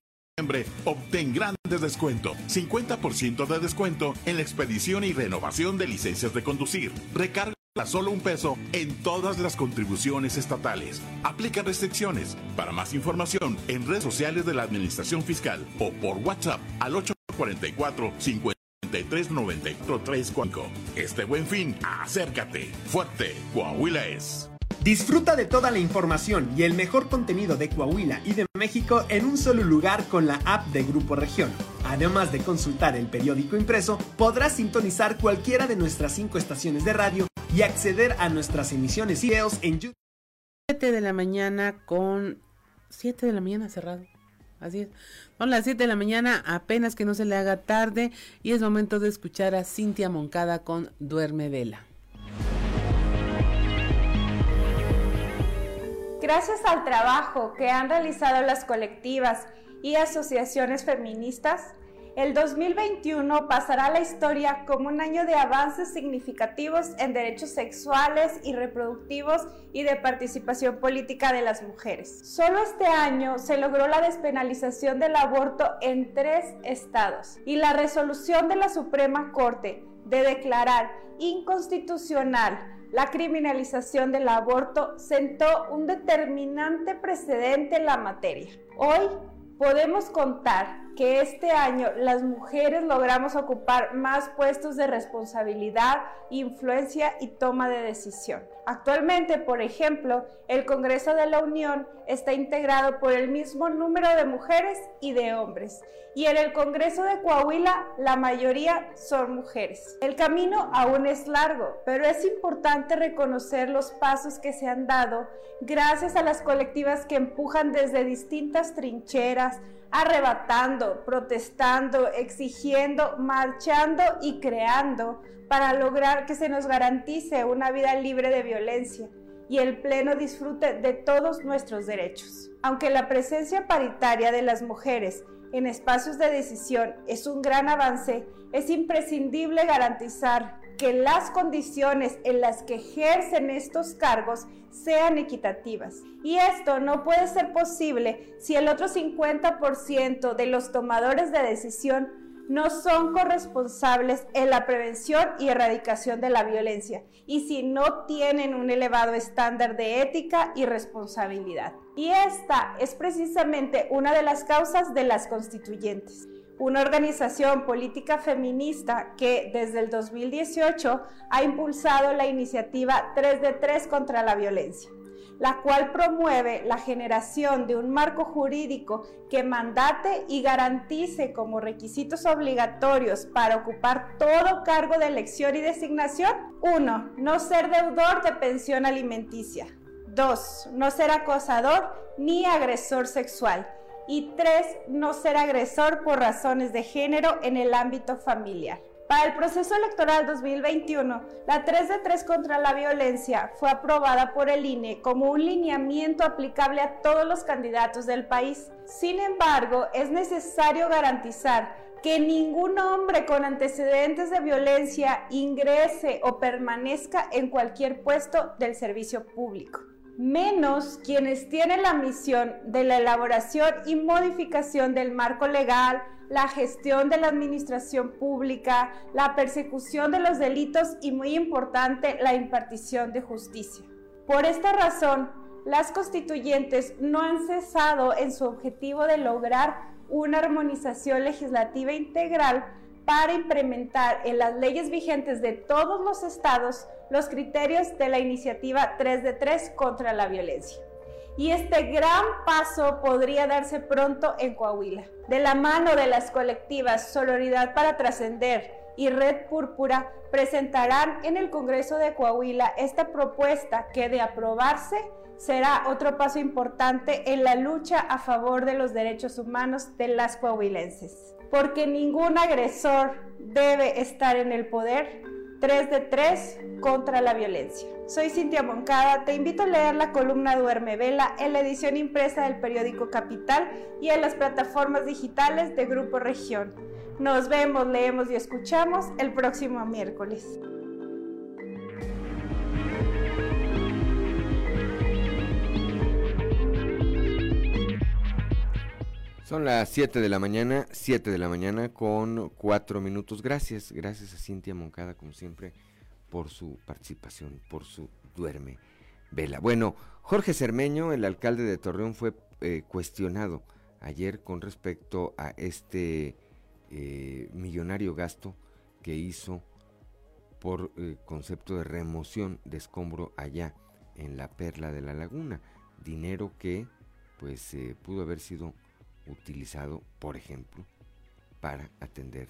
obtén grandes descuentos, 50% de descuento en la expedición y renovación de licencias de conducir. Recarga solo un peso en todas las contribuciones estatales. Aplica restricciones. Para más información, en redes sociales de la Administración Fiscal o por WhatsApp al 844 539435 Este buen fin, acércate. Fuerte, Coahuila es. Disfruta de toda la información y el mejor contenido de Coahuila y de México en un solo lugar con la app de Grupo Región. Además de consultar el periódico impreso, podrás sintonizar cualquiera de nuestras cinco estaciones de radio y acceder a nuestras emisiones y videos en YouTube. 7 de la mañana con 7 de la mañana cerrado. Así es. Son las 7 de la mañana, apenas que no se le haga tarde y es momento de escuchar a Cintia Moncada con Duerme Vela. Gracias al trabajo que han realizado las colectivas y asociaciones feministas, el 2021 pasará a la historia como un año de avances significativos en derechos sexuales y reproductivos y de participación política de las mujeres. Solo este año se logró la despenalización del aborto en tres estados y la resolución de la Suprema Corte de declarar inconstitucional la criminalización del aborto sentó un determinante precedente en la materia. Hoy podemos contar que este año las mujeres logramos ocupar más puestos de responsabilidad, influencia y toma de decisión. Actualmente, por ejemplo, el Congreso de la Unión está integrado por el mismo número de mujeres y de hombres. Y en el Congreso de Coahuila la mayoría son mujeres. El camino aún es largo, pero es importante reconocer los pasos que se han dado gracias a las colectivas que empujan desde distintas trincheras, arrebatando, protestando, exigiendo, marchando y creando para lograr que se nos garantice una vida libre de violencia y el pleno disfrute de todos nuestros derechos. Aunque la presencia paritaria de las mujeres en espacios de decisión es un gran avance, es imprescindible garantizar que las condiciones en las que ejercen estos cargos sean equitativas. Y esto no puede ser posible si el otro 50% de los tomadores de decisión no son corresponsables en la prevención y erradicación de la violencia y si no tienen un elevado estándar de ética y responsabilidad. Y esta es precisamente una de las causas de las constituyentes una organización política feminista que desde el 2018 ha impulsado la iniciativa 3 de 3 contra la violencia, la cual promueve la generación de un marco jurídico que mandate y garantice como requisitos obligatorios para ocupar todo cargo de elección y designación 1. No ser deudor de pensión alimenticia. 2. No ser acosador ni agresor sexual y tres, no ser agresor por razones de género en el ámbito familiar. Para el proceso electoral 2021, la 3 de 3 contra la violencia fue aprobada por el INE como un lineamiento aplicable a todos los candidatos del país. Sin embargo, es necesario garantizar que ningún hombre con antecedentes de violencia ingrese o permanezca en cualquier puesto del servicio público menos quienes tienen la misión de la elaboración y modificación del marco legal, la gestión de la administración pública, la persecución de los delitos y, muy importante, la impartición de justicia. Por esta razón, las constituyentes no han cesado en su objetivo de lograr una armonización legislativa integral para implementar en las leyes vigentes de todos los estados los criterios de la iniciativa 3 de 3 contra la violencia. Y este gran paso podría darse pronto en Coahuila. De la mano de las colectivas Sororidad para Trascender y Red Púrpura presentarán en el Congreso de Coahuila esta propuesta que de aprobarse será otro paso importante en la lucha a favor de los derechos humanos de las coahuilenses. Porque ningún agresor debe estar en el poder 3 de 3 contra la violencia. Soy Cintia Moncada, te invito a leer la columna Duerme Vela en la edición impresa del periódico Capital y en las plataformas digitales de Grupo Región. Nos vemos, leemos y escuchamos el próximo miércoles. Son las 7 de la mañana, 7 de la mañana con 4 minutos. Gracias, gracias a Cintia Moncada, como siempre, por su participación, por su duerme vela. Bueno, Jorge Cermeño, el alcalde de Torreón, fue eh, cuestionado ayer con respecto a este eh, millonario gasto que hizo por eh, concepto de remoción de escombro allá en la perla de la laguna. Dinero que pues pudo haber sido utilizado, por ejemplo, para atender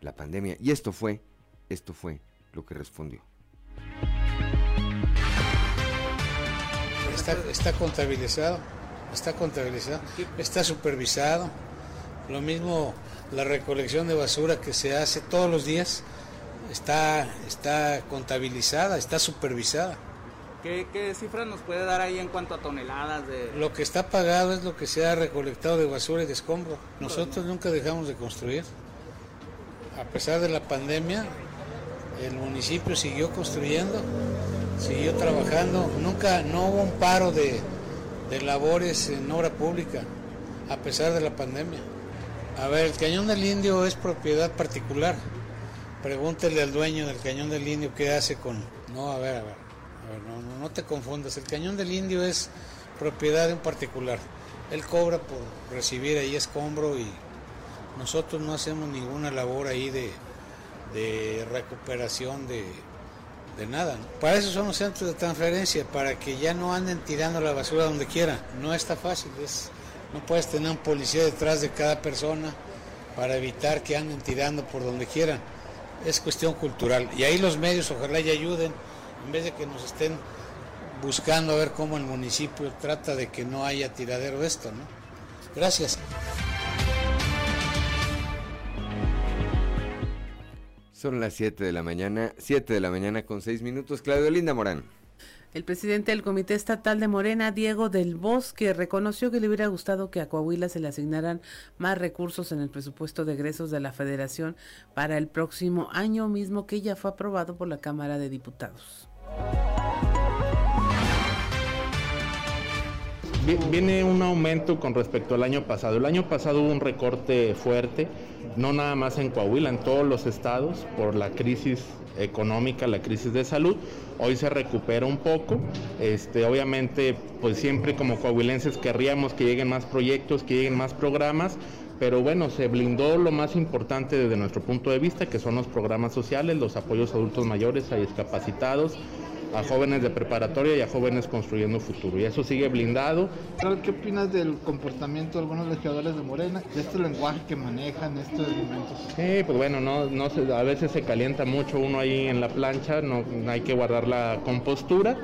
la pandemia. Y esto fue, esto fue lo que respondió. Está, contabilizado, está contabilizado, está supervisado. Lo mismo la recolección de basura que se hace todos los días está, está contabilizada, está supervisada. ¿Qué, ¿Qué cifra nos puede dar ahí en cuanto a toneladas de...? Lo que está pagado es lo que se ha recolectado de basura y de escombro. Nosotros nunca dejamos de construir. A pesar de la pandemia, el municipio siguió construyendo, siguió trabajando. Nunca, no hubo un paro de, de labores en obra pública, a pesar de la pandemia. A ver, el Cañón del Indio es propiedad particular. Pregúntele al dueño del Cañón del Indio qué hace con... No, a ver, a ver no, te confundas. El cañón del indio es propiedad de un particular. Él cobra por recibir ahí escombro y nosotros no hacemos ninguna labor ahí de, recuperación de, nada. Para eso son los centros de transferencia, para que ya no anden tirando la basura donde quiera. No está fácil, no puedes tener un policía detrás de cada persona para evitar que anden tirando por donde quieran. Es cuestión cultural. Y ahí los medios ojalá y ayuden en vez de que nos estén buscando a ver cómo el municipio trata de que no haya tiradero de esto, ¿no? Gracias. Son las 7 de la mañana, 7 de la mañana con 6 minutos. Claudio Linda Morán. El presidente del Comité Estatal de Morena, Diego del Bosque, reconoció que le hubiera gustado que a Coahuila se le asignaran más recursos en el presupuesto de egresos de la Federación para el próximo año mismo que ya fue aprobado por la Cámara de Diputados. Vi- viene un aumento con respecto al año pasado. El año pasado hubo un recorte fuerte, no nada más en Coahuila, en todos los estados, por la crisis económica, la crisis de salud. Hoy se recupera un poco. Este, obviamente, pues siempre como coahuilenses querríamos que lleguen más proyectos, que lleguen más programas, pero bueno, se blindó lo más importante desde nuestro punto de vista, que son los programas sociales, los apoyos a adultos mayores, a discapacitados, a jóvenes de preparatoria y a jóvenes construyendo futuro. Y eso sigue blindado. ¿Qué opinas del comportamiento de algunos legisladores de Morena, de este lenguaje que manejan estos momentos? Sí, pues bueno, no, no se- a veces se calienta mucho uno ahí en la plancha, no hay que guardar la compostura,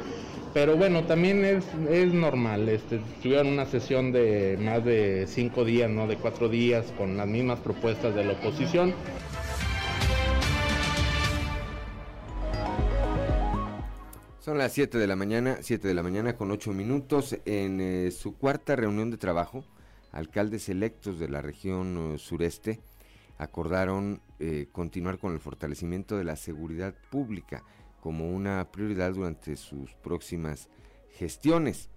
pero bueno, también es, es normal. Este, tuvieron una sesión de más de cinco días, no de cuatro días, con las mismas propuestas de la oposición. Son las 7 de la mañana, 7 de la mañana con 8 minutos. En eh, su cuarta reunión de trabajo, alcaldes electos de la región eh, sureste acordaron eh, continuar con el fortalecimiento de la seguridad pública como una prioridad durante sus próximas gestiones.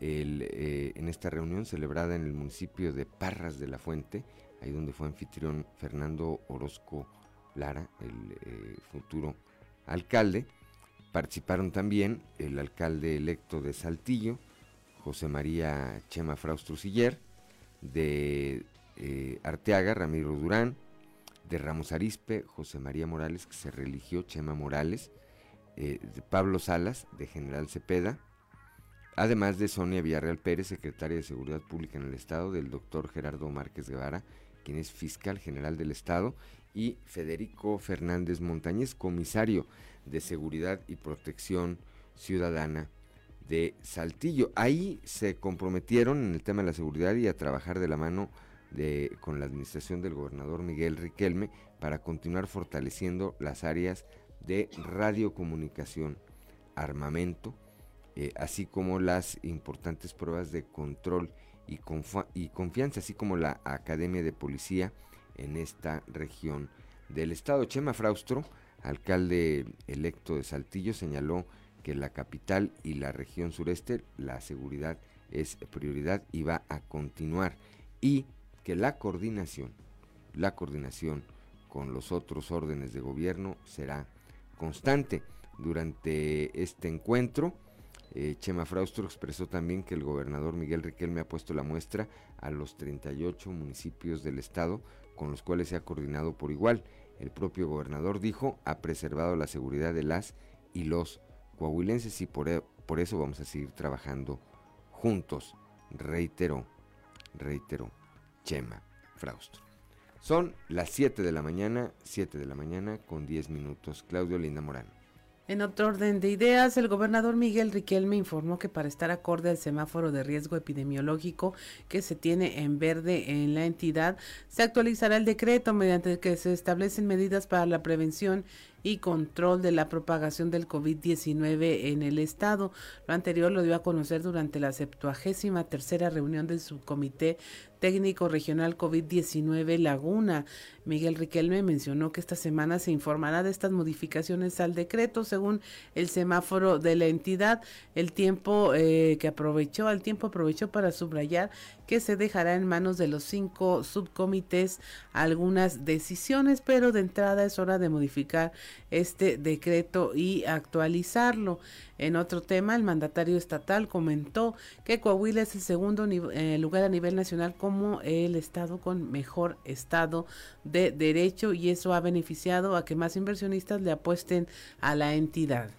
Eh, en esta reunión celebrada en el municipio de Parras de la Fuente, ahí donde fue anfitrión Fernando Orozco Lara, el eh, futuro alcalde, Participaron también el alcalde electo de Saltillo, José María Chema Fraustro Siller, de eh, Arteaga, Ramiro Durán, de Ramos Arispe, José María Morales, que se religió, Chema Morales, eh, de Pablo Salas, de General Cepeda, además de Sonia Villarreal Pérez, secretaria de Seguridad Pública en el Estado, del doctor Gerardo Márquez Guevara, quien es fiscal general del Estado, y Federico Fernández Montañez, comisario de Seguridad y Protección Ciudadana de Saltillo. Ahí se comprometieron en el tema de la seguridad y a trabajar de la mano de, con la administración del gobernador Miguel Riquelme para continuar fortaleciendo las áreas de radiocomunicación, armamento, eh, así como las importantes pruebas de control y, confianza, así como la Academia de Policía en esta región del estado. Chema Fraustro, alcalde electo de Saltillo, señaló que la capital y la región sureste la seguridad es prioridad y va a continuar y que la coordinación, la coordinación con los otros órdenes de gobierno será constante. Durante este encuentro, eh, Chema Fraustro expresó también que el gobernador Miguel Riquelme ha puesto la muestra a los 38 municipios del estado con los cuales se ha coordinado por igual. El propio gobernador dijo ha preservado la seguridad de las y los coahuilenses y por, e- por eso vamos a seguir trabajando juntos, reiteró, reiteró Chema Fraustro. Son las 7 de la mañana, 7 de la mañana con 10 minutos. Claudio Linda Morán. En otro orden de ideas, el gobernador Miguel Riquelme informó que para estar acorde al semáforo de riesgo epidemiológico que se tiene en verde en la entidad, se actualizará el decreto mediante el que se establecen medidas para la prevención y control de la propagación del COVID-19 en el estado. Lo anterior lo dio a conocer durante la 73 tercera reunión del subcomité técnico regional COVID-19 Laguna. Miguel Riquelme mencionó que esta semana se informará de estas modificaciones al decreto según el semáforo de la entidad. El tiempo eh, que aprovechó, el tiempo aprovechó para subrayar que se dejará en manos de los cinco subcomités algunas decisiones, pero de entrada es hora de modificar este decreto y actualizarlo. En otro tema, el mandatario estatal comentó que Coahuila es el segundo eh, lugar a nivel nacional como el estado con mejor estado de derecho y eso ha beneficiado a que más inversionistas le apuesten a la entidad.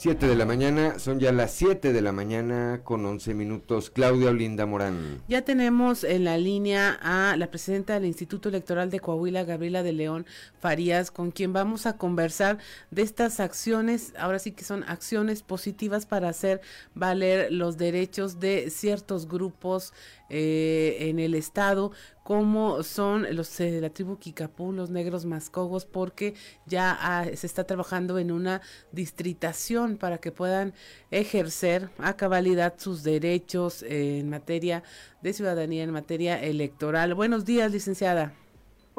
7 de la mañana, son ya las 7 de la mañana con 11 minutos. Claudia Olinda Morán. Ya tenemos en la línea a la presidenta del Instituto Electoral de Coahuila, Gabriela de León Farías, con quien vamos a conversar de estas acciones, ahora sí que son acciones positivas para hacer valer los derechos de ciertos grupos eh, en el estado, como son los eh, de la tribu Kikapú, los negros mascogos, porque ya ah, se está trabajando en una distritación para que puedan ejercer a cabalidad sus derechos en materia de ciudadanía, en materia electoral. Buenos días, licenciada.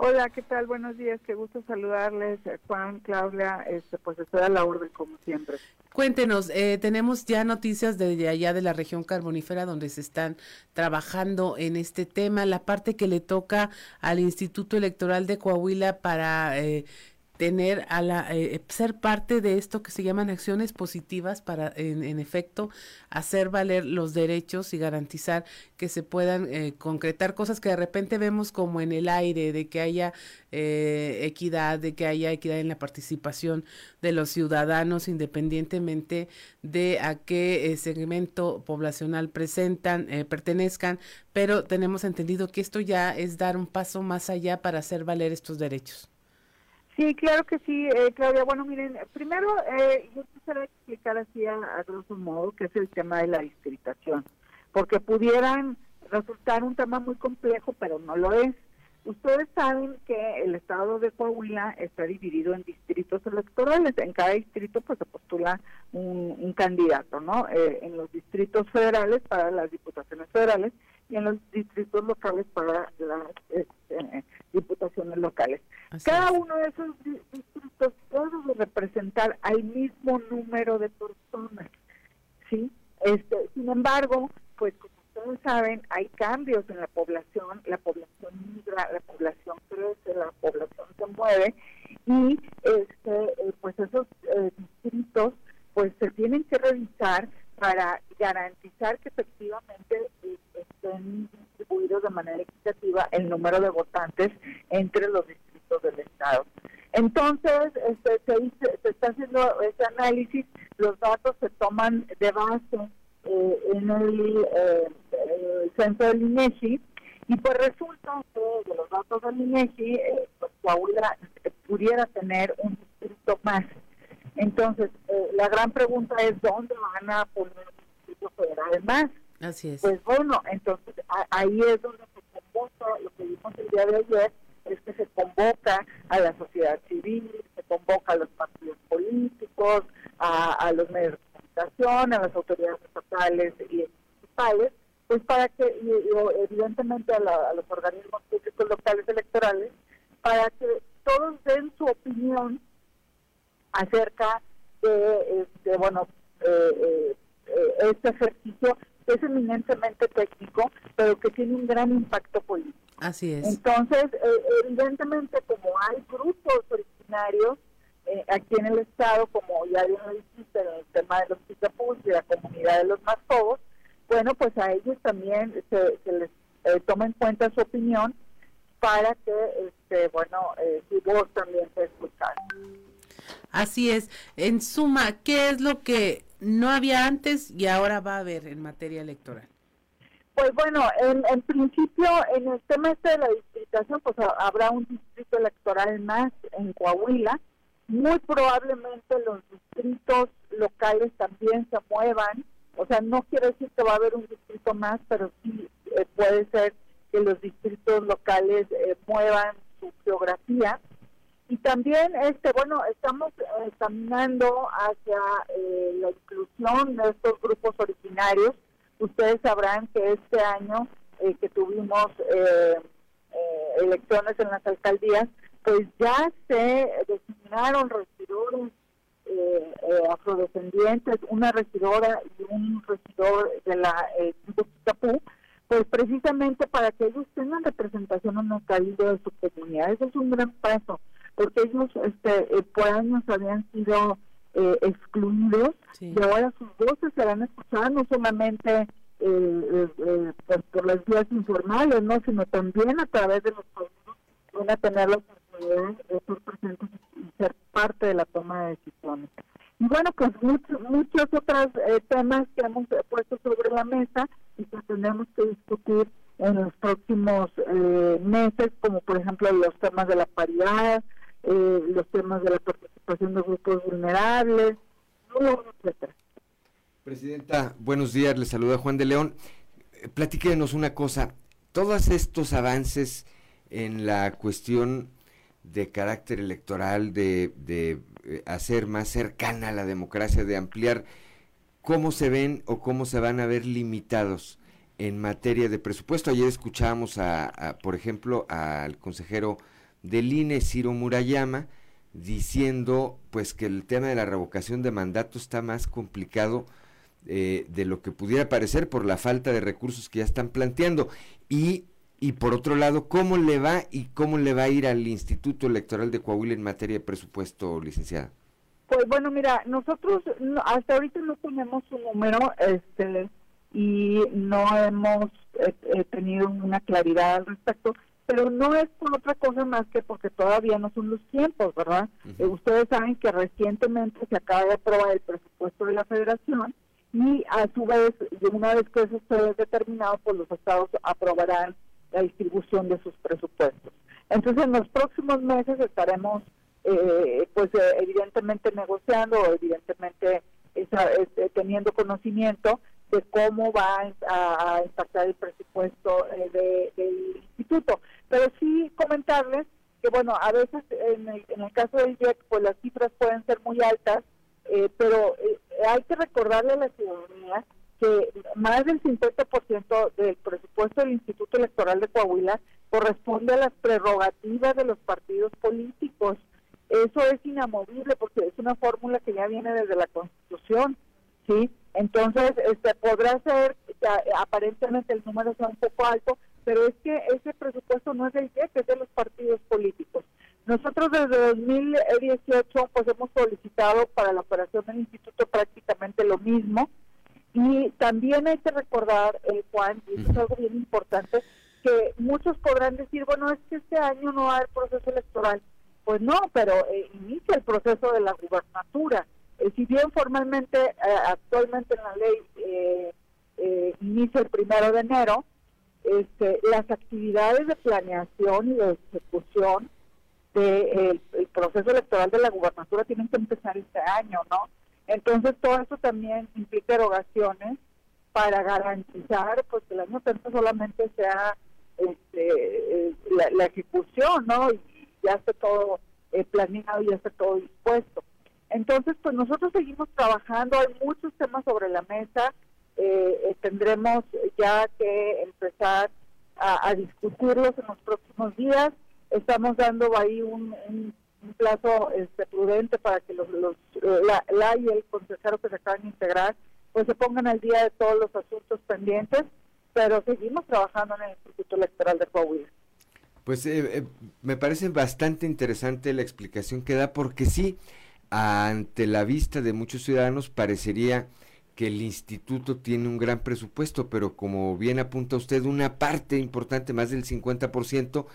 Hola, ¿qué tal? Buenos días, qué gusto saludarles, eh, Juan, Claudia, este, pues estoy a la orden como siempre. Cuéntenos, eh, tenemos ya noticias de allá de la región carbonífera donde se están trabajando en este tema, la parte que le toca al Instituto Electoral de Coahuila para eh, tener a la eh, ser parte de esto que se llaman acciones positivas para en, efecto hacer valer los derechos y garantizar que se puedan eh, concretar cosas que de repente vemos como en el aire de que haya eh, equidad de que haya equidad en la participación de los ciudadanos independientemente de a qué eh, segmento poblacional presentan eh, pertenezcan. Pero tenemos entendido que esto ya es dar un paso más allá para hacer valer estos derechos Sí, claro que sí, eh, Claudia. Bueno, miren, primero eh, yo quisiera explicar así a, a grosso modo qué es el tema de la distritación, porque pudieran resultar un tema muy complejo, pero no lo es. Ustedes saben que el estado de Coahuila está dividido en distritos electorales. En cada distrito pues se postula un, un candidato, ¿no? Eh, en los distritos federales para las diputaciones federales y en los distritos locales para las este, diputaciones locales. Cada uno de esos di- distritos puede representar al mismo número de personas, ¿sí? Este, sin embargo, pues ustedes saben, hay cambios en la población, la población migra, la población crece, la población se mueve y este, eh, pues esos eh, distritos pues se tienen que revisar para garantizar que efectivamente eh, estén distribuidos de manera equitativa el número de votantes entre los distritos del estado. Entonces, este, se, se está haciendo ese análisis, los datos se toman de base eh, en el, eh, el censo del INEGI y pues resulta que de los datos del INEGI, eh, pues Coahuila pudiera tener un distrito más. Entonces, eh, la gran pregunta es dónde van a poner un distrito federal más. Así es. Pues bueno, entonces a- ahí es donde se convoca, lo que vimos el día de ayer, es que se convoca a la sociedad civil, se convoca a los partidos políticos, a, a los medios de comunicación, a las autoridades estatales y municipales, pues para que, y- y evidentemente a, la- a los organismos públicos locales electorales, para que todos den su opinión acerca de, este, bueno, eh, eh, eh, este ejercicio que es eminentemente técnico, pero que tiene un gran impacto político. Así es. Entonces, eh, evidentemente, como hay grupos originarios eh, aquí en el Estado, como ya bien lo dijiste, en el tema de los Picapús y la comunidad de los más pobres, bueno, pues a ellos también se, se les eh, toma en cuenta su opinión para que, este, bueno, eh, su voz también sea escuchada. Así es. En suma, ¿qué es lo que no había antes y ahora va a haber en materia electoral? Pues bueno, en, en principio, en el tema este de la distritación, pues ha- habrá un distrito electoral más en Coahuila. Muy probablemente los distritos locales también se muevan. O sea, no quiere decir que va a haber un distrito más, pero sí eh, puede ser que los distritos locales eh, muevan su geografía. Y también, este, bueno, estamos eh, caminando hacia eh, la inclusión de estos grupos originarios. Ustedes sabrán que este año eh, que tuvimos eh, elecciones en las alcaldías, pues ya se designaron regidores eh, eh, afrodescendientes, una regidora y un regidor de la eh, tribu Quitapú, pues precisamente para que ellos tengan representación en el cabildo de su comunidad. Eso es un gran paso, porque ellos este, eh, por años habían sido eh, excluidos y ahora sus voces serán escuchadas no solamente eh, eh, eh, pues, por las vías informales, no sino también a través de los cabildos van a tener la oportunidad de presentes parte de la toma de decisiones. Y bueno, pues muchos, muchos otros eh, temas que hemos puesto sobre la mesa y que tenemos que discutir en los próximos eh, meses, como por ejemplo los temas de la paridad, eh, los temas de la participación de grupos vulnerables, etcétera. Presidenta, buenos días, le saluda Juan de León. Eh, Platíquenos una cosa, todos estos avances en la cuestión de carácter electoral, de, de, eh, hacer más cercana la democracia, de ampliar, ¿cómo se ven o cómo se van a ver limitados en materia de presupuesto? Ayer escuchábamos, a, por ejemplo, al consejero del INE, Ciro Murayama, diciendo pues que el tema de la revocación de mandato está más complicado eh, de lo que pudiera parecer por la falta de recursos que ya están planteando. Y, y por otro lado, ¿cómo le va y cómo le va a ir al Instituto Electoral de Coahuila en materia de presupuesto, licenciada? Pues bueno, mira, nosotros no- hasta ahorita no tenemos un número este y no hemos eh, eh, tenido una claridad al respecto, pero no es por otra cosa más que porque todavía no son los tiempos, ¿verdad? Eh, ustedes saben que recientemente se acaba de aprobar el presupuesto de la federación y a su vez, una vez que eso esté determinado, pues los estados aprobarán la distribución de sus presupuestos. Entonces, en los próximos meses estaremos, eh, pues, eh, evidentemente negociando, evidentemente este, teniendo conocimiento de cómo va a, a impactar el presupuesto eh, de- del instituto. Pero sí comentarles que, bueno, a veces en el, en el caso del IEC, pues las cifras pueden ser muy altas, eh, pero eh, hay que recordarle a la ciudadanía que más del 50% del presupuesto del Instituto Electoral de Coahuila corresponde a las prerrogativas de los partidos políticos. Eso es inamovible porque es una fórmula que ya viene desde la Constitución, ¿sí? Entonces, este podrá ser a- aparentemente el número sea un poco alto, pero es que ese presupuesto no es del IEC, es de los partidos políticos. Nosotros desde 2018 pues hemos solicitado para la operación del instituto prácticamente lo mismo y también hay que recordar, eh, Juan, y eso es algo bien importante, que muchos podrán decir, bueno, es que este año no haber proceso electoral. Pues no, pero eh, inicia el proceso de la gubernatura. Eh, si bien formalmente, eh, actualmente en la ley, eh, eh, inicia el primero de enero, este, las actividades de planeación y de ejecución del el proceso electoral de la gubernatura tienen que empezar este año, ¿no? Entonces todo eso también implica erogaciones para garantizar pues que el año solamente sea este, eh, la, la ejecución, ¿no? Y ya esté todo eh, planeado y ya esté todo dispuesto. Entonces, pues nosotros seguimos trabajando, hay muchos temas sobre la mesa, eh, eh, tendremos ya que empezar a, discutirlos en los próximos días. Estamos dando ahí un- un plazo este, prudente para que los, los- la, y el consejero que se acaban de integrar pues se pongan al día de todos los asuntos pendientes, pero seguimos trabajando en el Instituto Electoral de Coahuila. Pues eh, eh, me parece bastante interesante la explicación que da porque sí, ante la vista de muchos ciudadanos parecería que el instituto tiene un gran presupuesto, pero como bien apunta usted, una parte importante, más del 50%,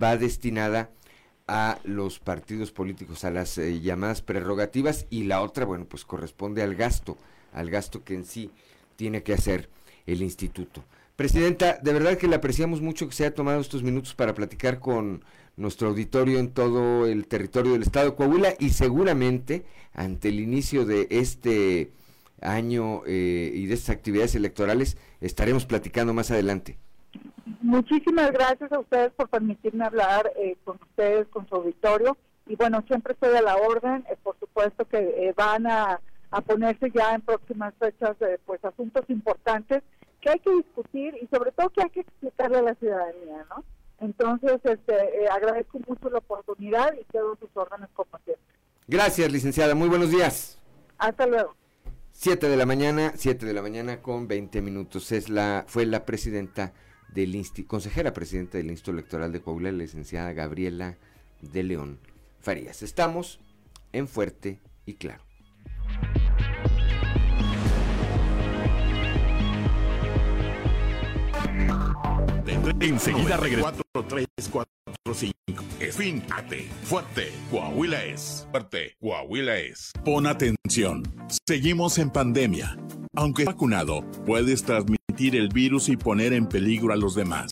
va destinada a los partidos políticos, a las eh, llamadas prerrogativas y la otra, bueno, pues corresponde al gasto, al gasto que en sí tiene que hacer el instituto. Presidenta, de verdad que le apreciamos mucho que se haya tomado estos minutos para platicar con nuestro auditorio en todo el territorio del estado de Coahuila y seguramente ante el inicio de este año eh, y de estas actividades electorales estaremos platicando más adelante. Muchísimas gracias a ustedes por permitirme hablar eh, con ustedes, con su auditorio. Y bueno, siempre estoy a la orden. eh, por supuesto que eh, van a, a ponerse ya en próximas fechas eh, pues asuntos importantes que hay que discutir y sobre todo que hay que explicarle a la ciudadanía, ¿no? Entonces, este, agradezco mucho la oportunidad y quedo sus órdenes como siempre. Gracias, licenciada. Muy buenos días. Hasta luego. 7 de la mañana, 7 de la mañana con 20 minutos. Es la, fue la presidenta del Insti, consejera presidenta del Instituto Electoral de Coahuila, la licenciada Gabriela de León Farías. Estamos en Fuerte y Claro. Enseguida regresamos. 4, 3, 4, 5. Esfínate. Fuerte. Coahuila es. Fuerte. Coahuila es. Pon atención. Seguimos en pandemia. Aunque vacunado, puedes transmitir el virus y poner en peligro a los demás.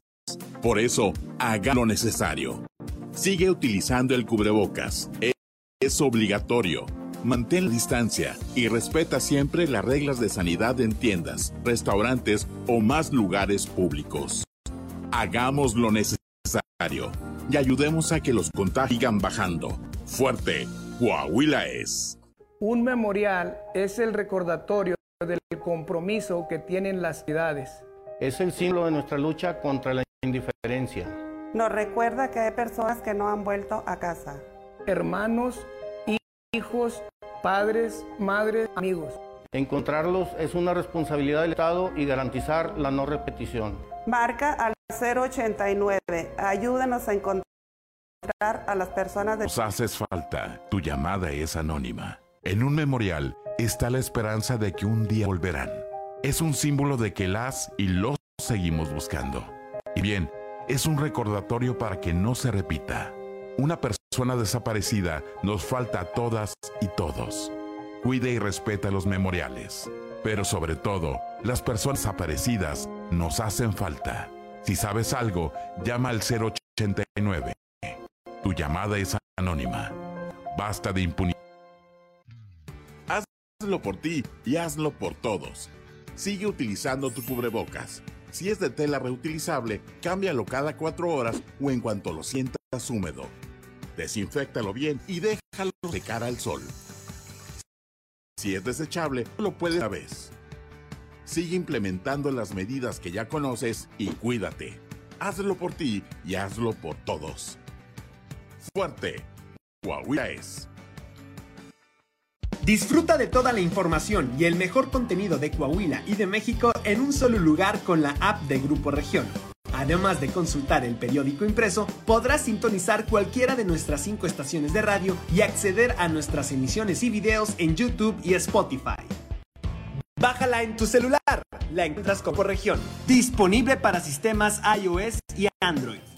Por eso, haga lo necesario. Sigue utilizando el cubrebocas. Es- obligatorio. Mantén la distancia y respeta siempre las reglas de sanidad en tiendas, restaurantes o más lugares públicos. Hagamos lo necesario y ayudemos a que los contagios sigan bajando. Fuerte, Coahuila es. Un memorial es el recordatorio del compromiso que tienen las ciudades. Es el símbolo de nuestra lucha contra la indiferencia. Nos recuerda que hay personas que no han vuelto a casa. hermanos, hijos, padres, madres, amigos. Encontrarlos es una responsabilidad del Estado y garantizar la no repetición. Marca al 089. Ayúdanos a encontrar a las personas de... Nos haces falta. Tu llamada es anónima. En un memorial está la esperanza de que un día volverán. Es un símbolo de que las y los seguimos buscando. Y bien, es un recordatorio para que no se repita. Una persona desaparecida nos falta a todas y todos. Cuide y respeta los memoriales. Pero sobre todo, las personas desaparecidas nos hacen falta. Si sabes algo, llama al 089. Tu llamada es anónima. Basta de impunidad. Hazlo por ti y hazlo por todos. Sigue utilizando tu cubrebocas. Si es de tela reutilizable, cámbialo cada cuatro horas o en cuanto lo sientas húmedo. Desinféctalo bien y déjalo de cara al sol. Si es desechable, lo puedes una vez. Sigue implementando las medidas que ya conoces y cuídate. Hazlo por ti y hazlo por todos. Fuerte. Coahuila es. Disfruta de toda la información y el mejor contenido de Coahuila y de México en un solo lugar con la app de Grupo Región. Además de consultar el periódico impreso, podrás sintonizar cualquiera de nuestras cinco estaciones de radio y acceder a nuestras emisiones y videos en YouTube y Spotify. Bájala en tu celular. La encuentras como región. Disponible para sistemas iOS y Android.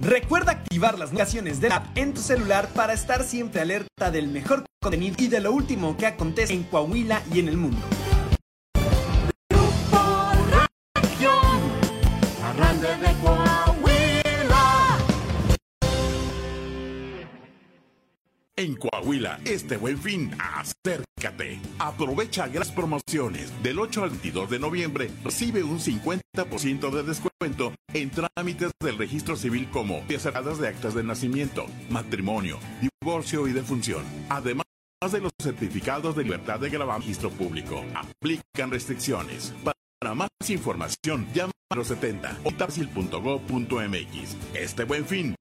Recuerda activar las notificaciones de la app en tu celular para estar siempre alerta del mejor contenido y de lo último que acontece en Coahuila y en el mundo. Grande En Coahuila, este buen fin, acércate. Aprovecha las promociones. Del 8 al 22 de noviembre, recibe un 50% de descuento en trámites del registro civil como cerradas de actas de nacimiento, matrimonio, divorcio y defunción. Además, de los certificados de libertad de grabar registro público. Aplican restricciones. Para más información, llama a los 70 o. Este buen fin,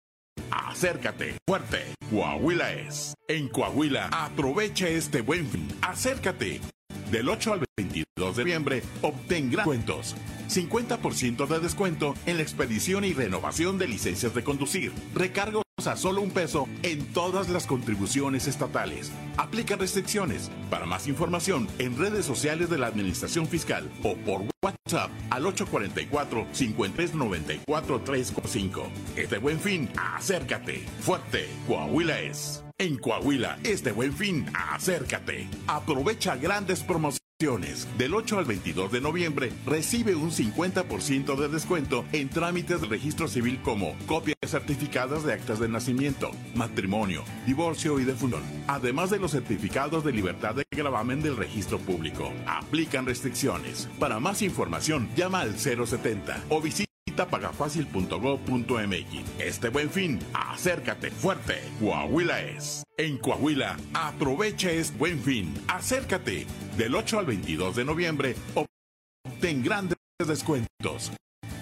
Acércate, fuerte. Coahuila es. En Coahuila, aprovecha este buen fin. Acércate. Del 8 al 22 de noviembre, obtén gran cuentos. 50% de descuento en la expedición y renovación de licencias de conducir. Recargos a solo un peso en todas las contribuciones estatales. Aplica restricciones. Para más información, en redes sociales de la Administración Fiscal o por WhatsApp al 844-5394-35. Este buen fin, acércate. Fuerte, Coahuila es. En Coahuila, este buen fin, acércate. Aprovecha grandes promociones. Del 8 al 22 de noviembre recibe un 50% de descuento en trámites de registro civil como copias certificadas de actas de nacimiento, matrimonio, divorcio y defunción, además de los certificados de libertad de gravamen del registro público. Aplican restricciones. Para más información, llama al 070 o visita pagafacil.gov.mx. Este buen fin, acércate fuerte. Coahuila es. En Coahuila, aprovecha este buen fin. Acércate. Del 8 al 22 de noviembre, obtén grandes descuentos.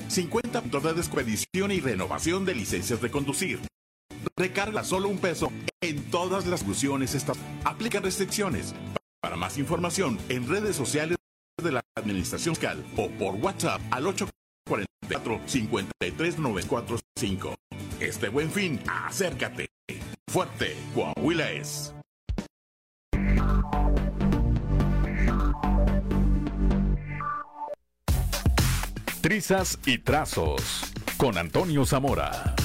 50 puntos de expedición y renovación de licencias de conducir. Recarga solo un peso en todas las funciones. Aplica restricciones. Para más información, en redes sociales de la Administración Fiscal o por WhatsApp al 8 44 53 945. Este buen fin, acércate. Fuerte, Coahuila es. Trizas y trazos con Antonio Zamora.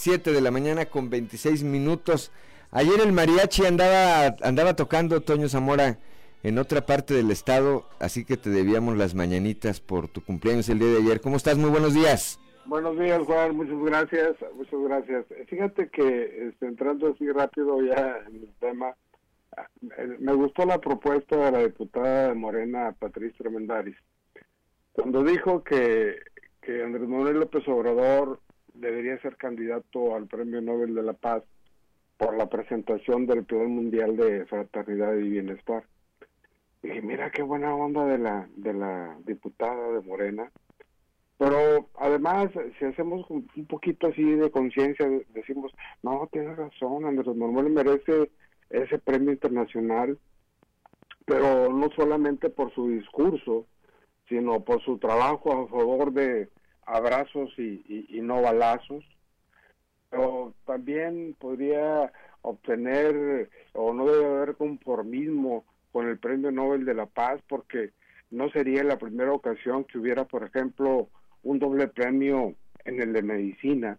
Siete de la mañana con 26 minutos. Ayer el mariachi andaba, andaba tocando Toño Zamora en otra parte del estado, así que te debíamos las mañanitas por tu cumpleaños el día de ayer. ¿Cómo estás? Muy buenos días. Buenos días, Juan. Muchas gracias. Muchas gracias. Fíjate que este, entrando así rápido ya en el tema, eh, me gustó la propuesta de la diputada de Morena, Patricia Tremendaris, cuando dijo que, que Andrés Manuel López Obrador debería ser candidato al Premio Nobel de la Paz por la presentación del Plan Mundial de Fraternidad y Bienestar. Y dije, mira qué buena onda de la, de la diputada de Morena. Pero además, si hacemos un poquito así de conciencia, decimos, no, tienes razón, Andrés Manuel merece ese premio internacional, pero no solamente por su discurso, sino por su trabajo a favor de abrazos y, y- no balazos. Pero también podría obtener, o no debe haber conformismo con el Premio Nobel de la Paz, porque no sería la primera ocasión que hubiera, por ejemplo, un doble premio en el de medicina.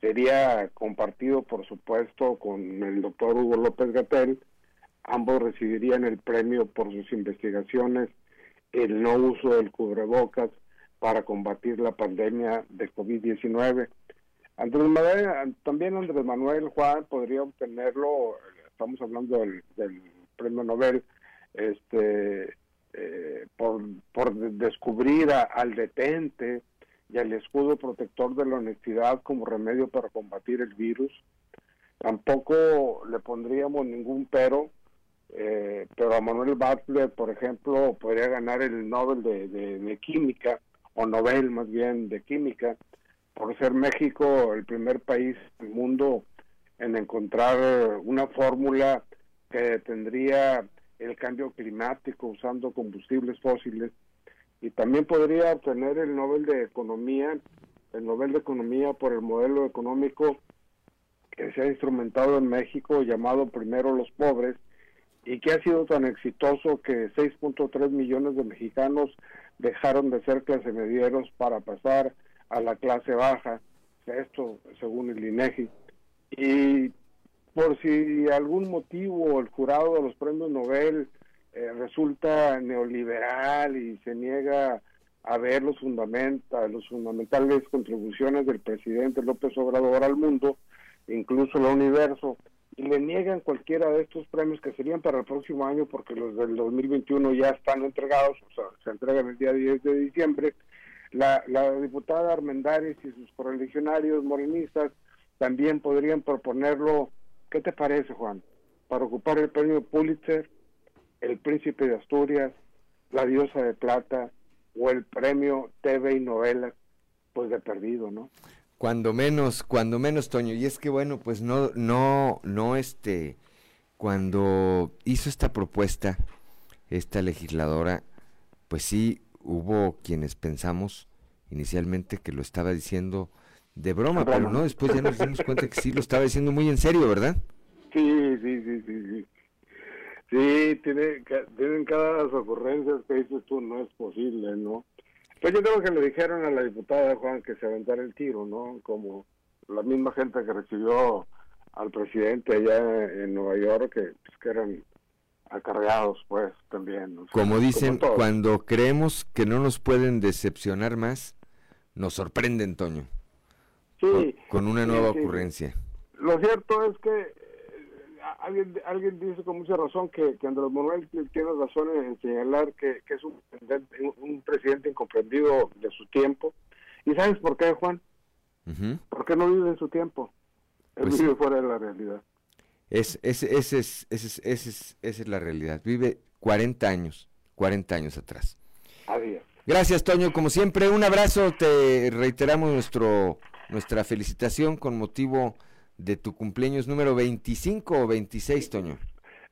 Sería compartido, por supuesto, con el doctor Hugo López Gatel. Ambos recibirían el premio por sus investigaciones, el no uso del cubrebocas para combatir la pandemia de COVID-19. Andrés Manuel, también Andrés Manuel Juan podría obtenerlo, estamos hablando del, premio Nobel, este, eh, por, por de- descubrir al detente y al escudo protector de la honestidad como remedio para combatir el virus. Tampoco le pondríamos ningún pero, eh, pero a Manuel Butler, por ejemplo, podría ganar el Nobel de Química, o Nobel más bien de Química, por ser México el primer país del mundo en encontrar una fórmula que tendría el cambio climático usando combustibles fósiles. Y también podría obtener el Nobel de Economía, el Nobel de Economía por el modelo económico que se ha instrumentado en México llamado Primero los Pobres y que ha sido tan exitoso que 6.3 millones de mexicanos dejaron de ser clase medieros para pasar a la clase baja, esto según el INEGI. Y por si algún motivo el jurado de los premios Nobel eh, resulta neoliberal y se niega a ver los fundamenta, los fundamentales contribuciones del presidente López Obrador al mundo, incluso al universo, y le niegan cualquiera de estos premios que serían para el próximo año porque los del 2021 ya están entregados, o sea, se entregan el día 10 de diciembre, la, la diputada Armendáriz y sus correligionarios morenistas también podrían proponerlo. ¿Qué te parece, Juan? Para ocupar el premio Pulitzer, el Príncipe de Asturias, la Diosa de Plata o el premio TV y Novela, pues de perdido, ¿no? Cuando menos, cuando menos, Toño. Y es que bueno, pues no, no, no, este, cuando hizo esta propuesta, esta legisladora, pues sí hubo quienes pensamos inicialmente que lo estaba diciendo de broma, pero no, después ya nos dimos cuenta que sí lo estaba diciendo muy en serio, ¿verdad? Sí, sí, sí, sí, sí. Sí, tiene, tienen cada las ocurrencias que dices tú, no es posible, ¿no? Pues yo creo que le dijeron a la diputada Juan que se aventara el tiro, ¿no? Como la misma gente que recibió al presidente allá en Nueva York, que, pues, que eran acarreados, pues, también. o sea, Como dicen, cuando creemos que no nos pueden decepcionar más, nos sorprenden, Toño, Sí, con una nueva sí. ocurrencia. Lo cierto es que alguien, alguien dice con mucha razón que, que Andrés Manuel tiene razón en señalar que, que es un, presidente- un presidente incomprendido de su tiempo. ¿Y sabes por qué, Juan? Ujú. Porque no vive en su tiempo. Él Pues sí. vive fuera de la realidad. Es, es, es, ese es, ese es- esa es la realidad. Vive 40 años, 40 años atrás. Adiós. Gracias, Toño. Como siempre, un abrazo. Te reiteramos nuestro, nuestra felicitación con motivo de tu cumpleaños número 25 o 26, Toño.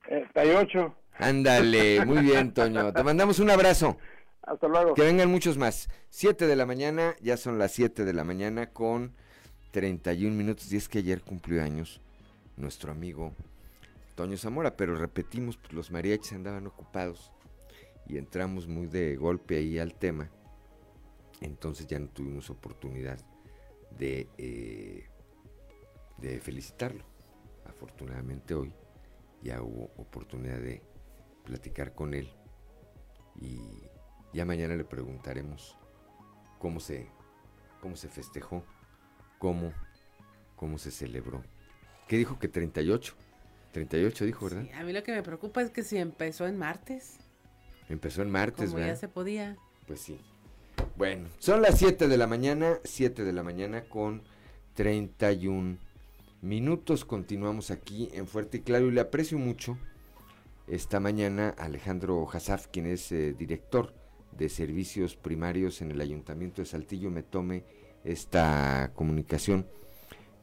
38. Ándale, muy bien, Toño. Te mandamos un abrazo. Hasta luego. Que vengan muchos más. 7 de la mañana, ya son las 7 de la mañana con 31 minutos. Y es que ayer cumplió años nuestro amigo Toño Zamora, pero repetimos, pues, los mariachis andaban ocupados y entramos muy de golpe ahí al tema. Entonces ya no tuvimos oportunidad de, eh, de felicitarlo. Afortunadamente hoy ya hubo oportunidad de platicar con él y ya mañana le preguntaremos cómo se, cómo se festejó, cómo, cómo se celebró. ¿Qué dijo que 38? 38 dijo, ¿verdad? A mí lo que me preocupa es que si empezó en martes, Empezó en martes, como ya ¿verdad? se podía. Pues sí. Bueno, son las 7 de la mañana, 7 de la mañana con 31 minutos. Continuamos aquí en Fuerte y Claro y le aprecio mucho esta mañana a Alejandro Hasaf, quien es eh, director de servicios primarios en el Ayuntamiento de Saltillo, me tome esta comunicación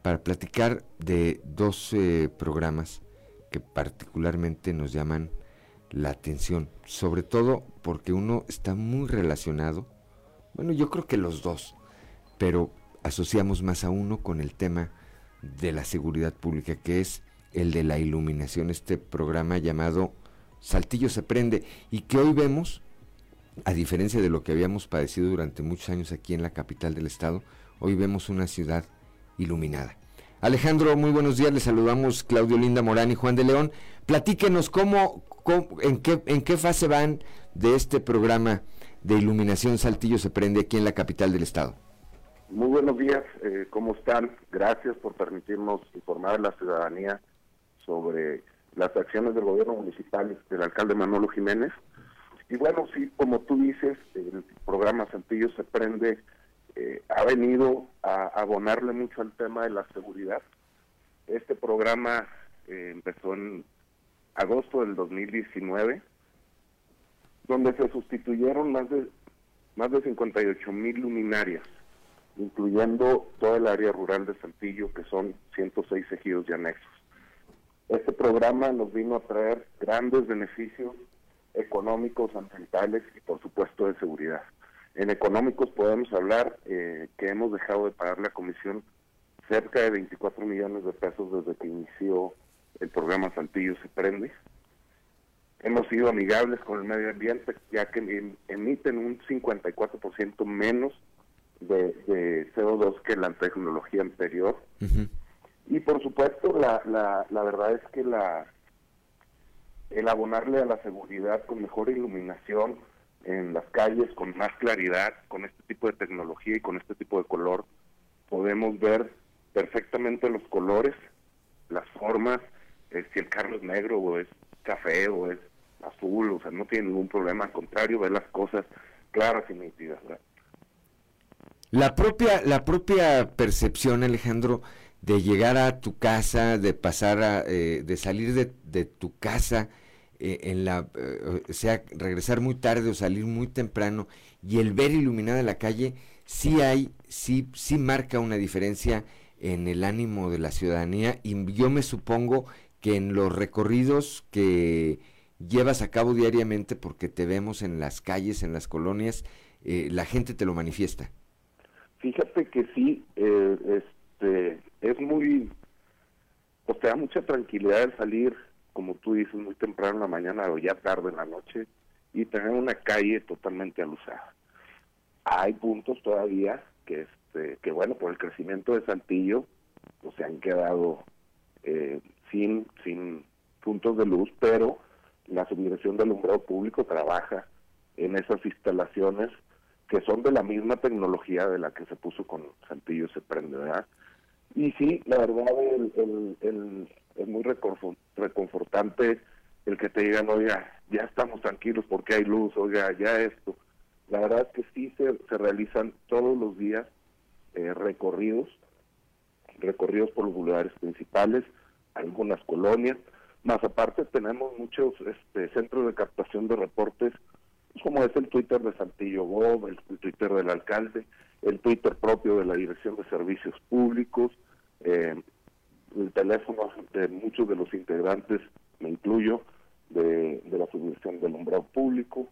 para platicar de dos eh, programas que particularmente nos llaman la atención, sobre todo porque uno está muy relacionado, bueno, yo creo que los dos, pero asociamos más a uno con el tema de la seguridad pública, que es el de la iluminación, este programa llamado Saltillo se prende, y que hoy vemos, a diferencia de lo que habíamos padecido durante muchos años aquí en la capital del estado, hoy vemos una ciudad iluminada. Alejandro, muy buenos días, le saludamos Claudio Linda Morán y Juan de León. Platíquenos cómo, en, qué, en qué fase van de este programa de iluminación Saltillo se prende aquí en la capital del estado. Muy buenos días, eh, ¿cómo están? Gracias por permitirnos informar a la ciudadanía sobre las acciones del gobierno municipal del alcalde Manolo Jiménez. Y bueno, sí, como tú dices, el programa Saltillo se prende eh, ha venido a abonarle mucho al tema de la seguridad. Este programa eh, empezó en agosto del 2019, donde se sustituyeron más de más de 58 mil luminarias incluyendo toda el área rural de Saltillo, que son 106 ejidos y anexos. Este programa nos vino a traer grandes beneficios económicos, ambientales y por supuesto de seguridad. En económicos podemos hablar eh, que hemos dejado de pagar la comisión cerca de 24 millones de pesos desde que inició el programa Saltillo se prende. Hemos sido amigables con el medio ambiente ya que em, emiten un 54% menos de, CO2 que la tecnología anterior. Y por supuesto, la, la, la verdad es que la el abonarle a la seguridad con mejor iluminación en las calles, con más claridad, con este tipo de tecnología y con este tipo de color, podemos ver perfectamente los colores, las formas, eh, si el carro es negro o es café o es azul, o sea, no tiene ningún problema, al contrario, ver las cosas claras y nítidas. ¿verdad? La propia, la propia percepción, Alejandro, de llegar a tu casa, de pasar a, eh, de salir de, tu casa, eh, en la, eh, sea, regresar muy tarde o salir muy temprano, y el ver iluminada la calle, sí hay, sí, sí marca una diferencia en el ánimo de la ciudadanía, y yo me supongo que en los recorridos que llevas a cabo diariamente, porque te vemos en las calles, en las colonias, la gente te lo manifiesta. Fíjate que sí, eh, este, es muy, o sea, mucha tranquilidad el salir, como tú dices, muy temprano en la mañana o ya tarde en la noche y tener una calle totalmente alusada. Hay puntos todavía que, este, que bueno, por el crecimiento de Saltillo, pues se han quedado eh, sin, sin puntos de luz, pero la subdirección del alumbrado público trabaja en esas instalaciones que son de la misma tecnología de la que se puso con Santillo se prende, ¿verdad? Y sí, la verdad es muy reconfortante el que te digan, oiga, ya estamos tranquilos porque hay luz, oiga, ya esto. La verdad es que sí se, se realizan todos los días eh, recorridos, recorridos por los lugares principales, algunas colonias, más aparte tenemos muchos este, centros de captación de reportes como es el Twitter de Santillo Bob, el, Twitter del alcalde, el Twitter propio de la Dirección de Servicios Públicos, eh, el teléfono de muchos de los integrantes, me incluyo, de, la Subdirección del Umbrado Público.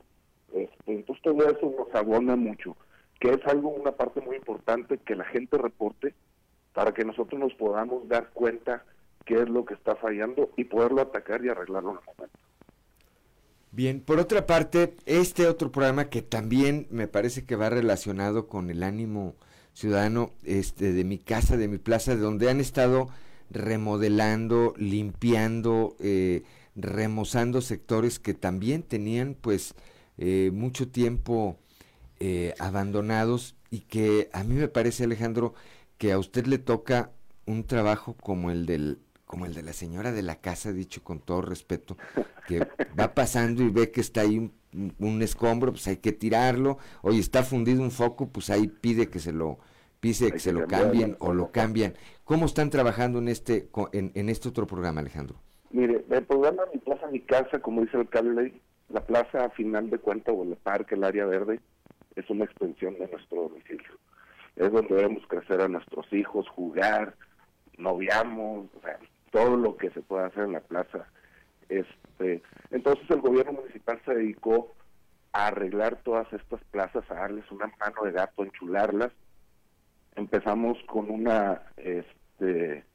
Este, entonces todo eso nos abona mucho, que es algo, una parte muy importante que la gente reporte para que nosotros nos podamos dar cuenta qué es lo que está fallando y poderlo atacar y arreglarlo en. Bien, por otra parte, este otro programa que también me parece que va relacionado con el ánimo ciudadano este, de mi casa, de mi plaza, de donde han estado remodelando, limpiando, eh, remozando sectores que también tenían pues eh, mucho tiempo eh, abandonados y que a mí me parece Alejandro que a usted le toca un trabajo como el del como el de la señora de la casa, dicho con todo respeto, que va pasando y ve que está ahí un, escombro, pues hay que tirarlo, oye, está fundido un foco, pues ahí pide que se lo Hay que se lo cambien o lo cambian. ¿Cómo están trabajando en este, en, en este otro programa, Alejandro? Mire, el programa Mi Plaza, Mi Casa, como dice el alcalde, la plaza a final de cuentas o el parque, el área verde, es una extensión de nuestro domicilio. Es donde debemos crecer a nuestros hijos, jugar, noviamos, o sea, todo lo que se puede hacer en la plaza. Este, entonces el gobierno municipal se dedicó a arreglar todas estas plazas, a darles una mano de gato, a enchularlas. Empezamos con una, este,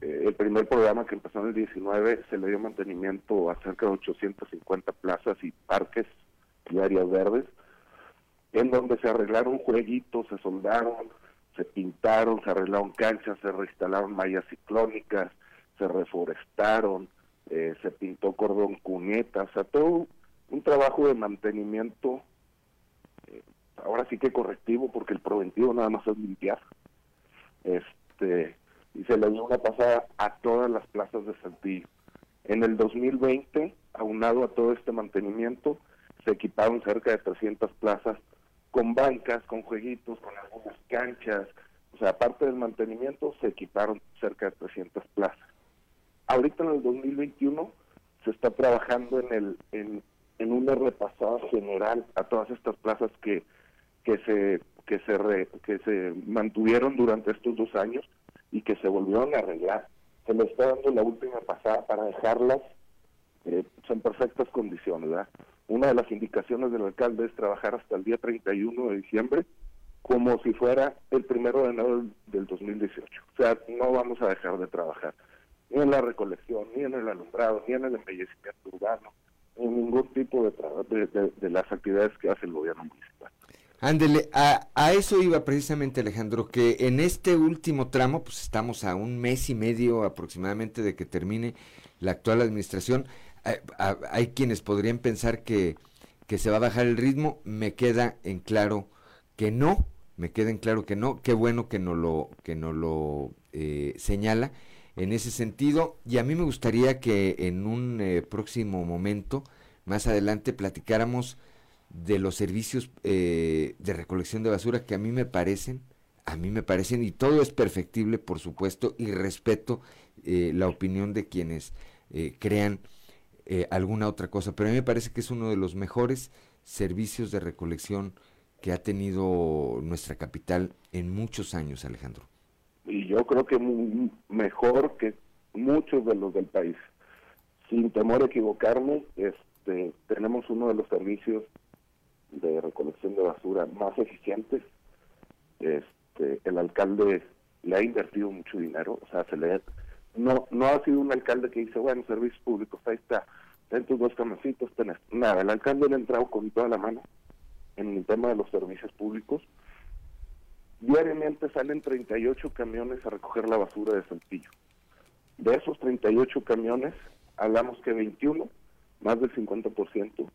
eh, el primer programa que empezó en el 19 se le dio mantenimiento a cerca de 850 plazas y parques y áreas verdes, en donde se arreglaron jueguitos, se soldaron, se pintaron, se arreglaron canchas, se reinstalaron mallas ciclónicas, se reforestaron, eh, se pintó cordón cuneta, o sea, todo un trabajo de mantenimiento, eh, ahora sí que correctivo, porque el preventivo nada más es limpiar. Este, y se le dio una pasada a todas las plazas de Saltillo. En el 2020, aunado a todo este mantenimiento, se equiparon cerca de 300 plazas con bancas, con jueguitos, con algunas canchas. O sea, aparte del mantenimiento, se equiparon cerca de 300 plazas. Ahorita en el 2021 se está trabajando en el en, en una repasada general a todas estas plazas que que se que se re- que se mantuvieron durante estos dos años y que se volvieron a arreglar. Se le está dando la última pasada para dejarlas eh, en perfectas condiciones. Una de las indicaciones del alcalde es trabajar hasta el día 31 de diciembre como si fuera el primero de enero del 2018. O sea, no vamos a dejar de trabajar ni en la recolección, ni en el alumbrado, ni en el embellecimiento urbano, en ningún tipo de, de, de- las actividades que hace el gobierno municipal. Ándele, a, a eso iba precisamente Alejandro, que en este último tramo, pues estamos a un mes y medio aproximadamente de que termine la actual administración. Eh, a- hay quienes podrían pensar que, que se va a bajar el ritmo, me queda en claro que no, me queda en claro que no, qué bueno que no lo, que no lo eh, señala en ese sentido, y a mí me gustaría que en un eh, próximo momento, más adelante, platicáramos de los servicios eh, de recolección de basura que a mí me parecen, a mí me parecen, y todo es perfectible, por supuesto, y respeto eh, la opinión de quienes eh, crean alguna otra cosa, pero a mí me parece que es uno de los mejores servicios de recolección que ha tenido nuestra capital en muchos años, Alejandro. Y yo creo que mu- mejor que muchos de los del país. Sin temor a equivocarme, este, tenemos uno de los servicios de recolección de basura más eficientes. Este, el alcalde le ha invertido mucho dinero, o sea, se le no no ha sido un alcalde que dice, bueno, servicios públicos, ahí está, ten tus dos camasitos, ten esto. Nada, el alcalde le ha entrado con toda la mano en el tema de los servicios públicos. Diariamente salen 38 camiones a recoger la basura de Saltillo. De esos 38 camiones, hablamos que 21, más del 50%,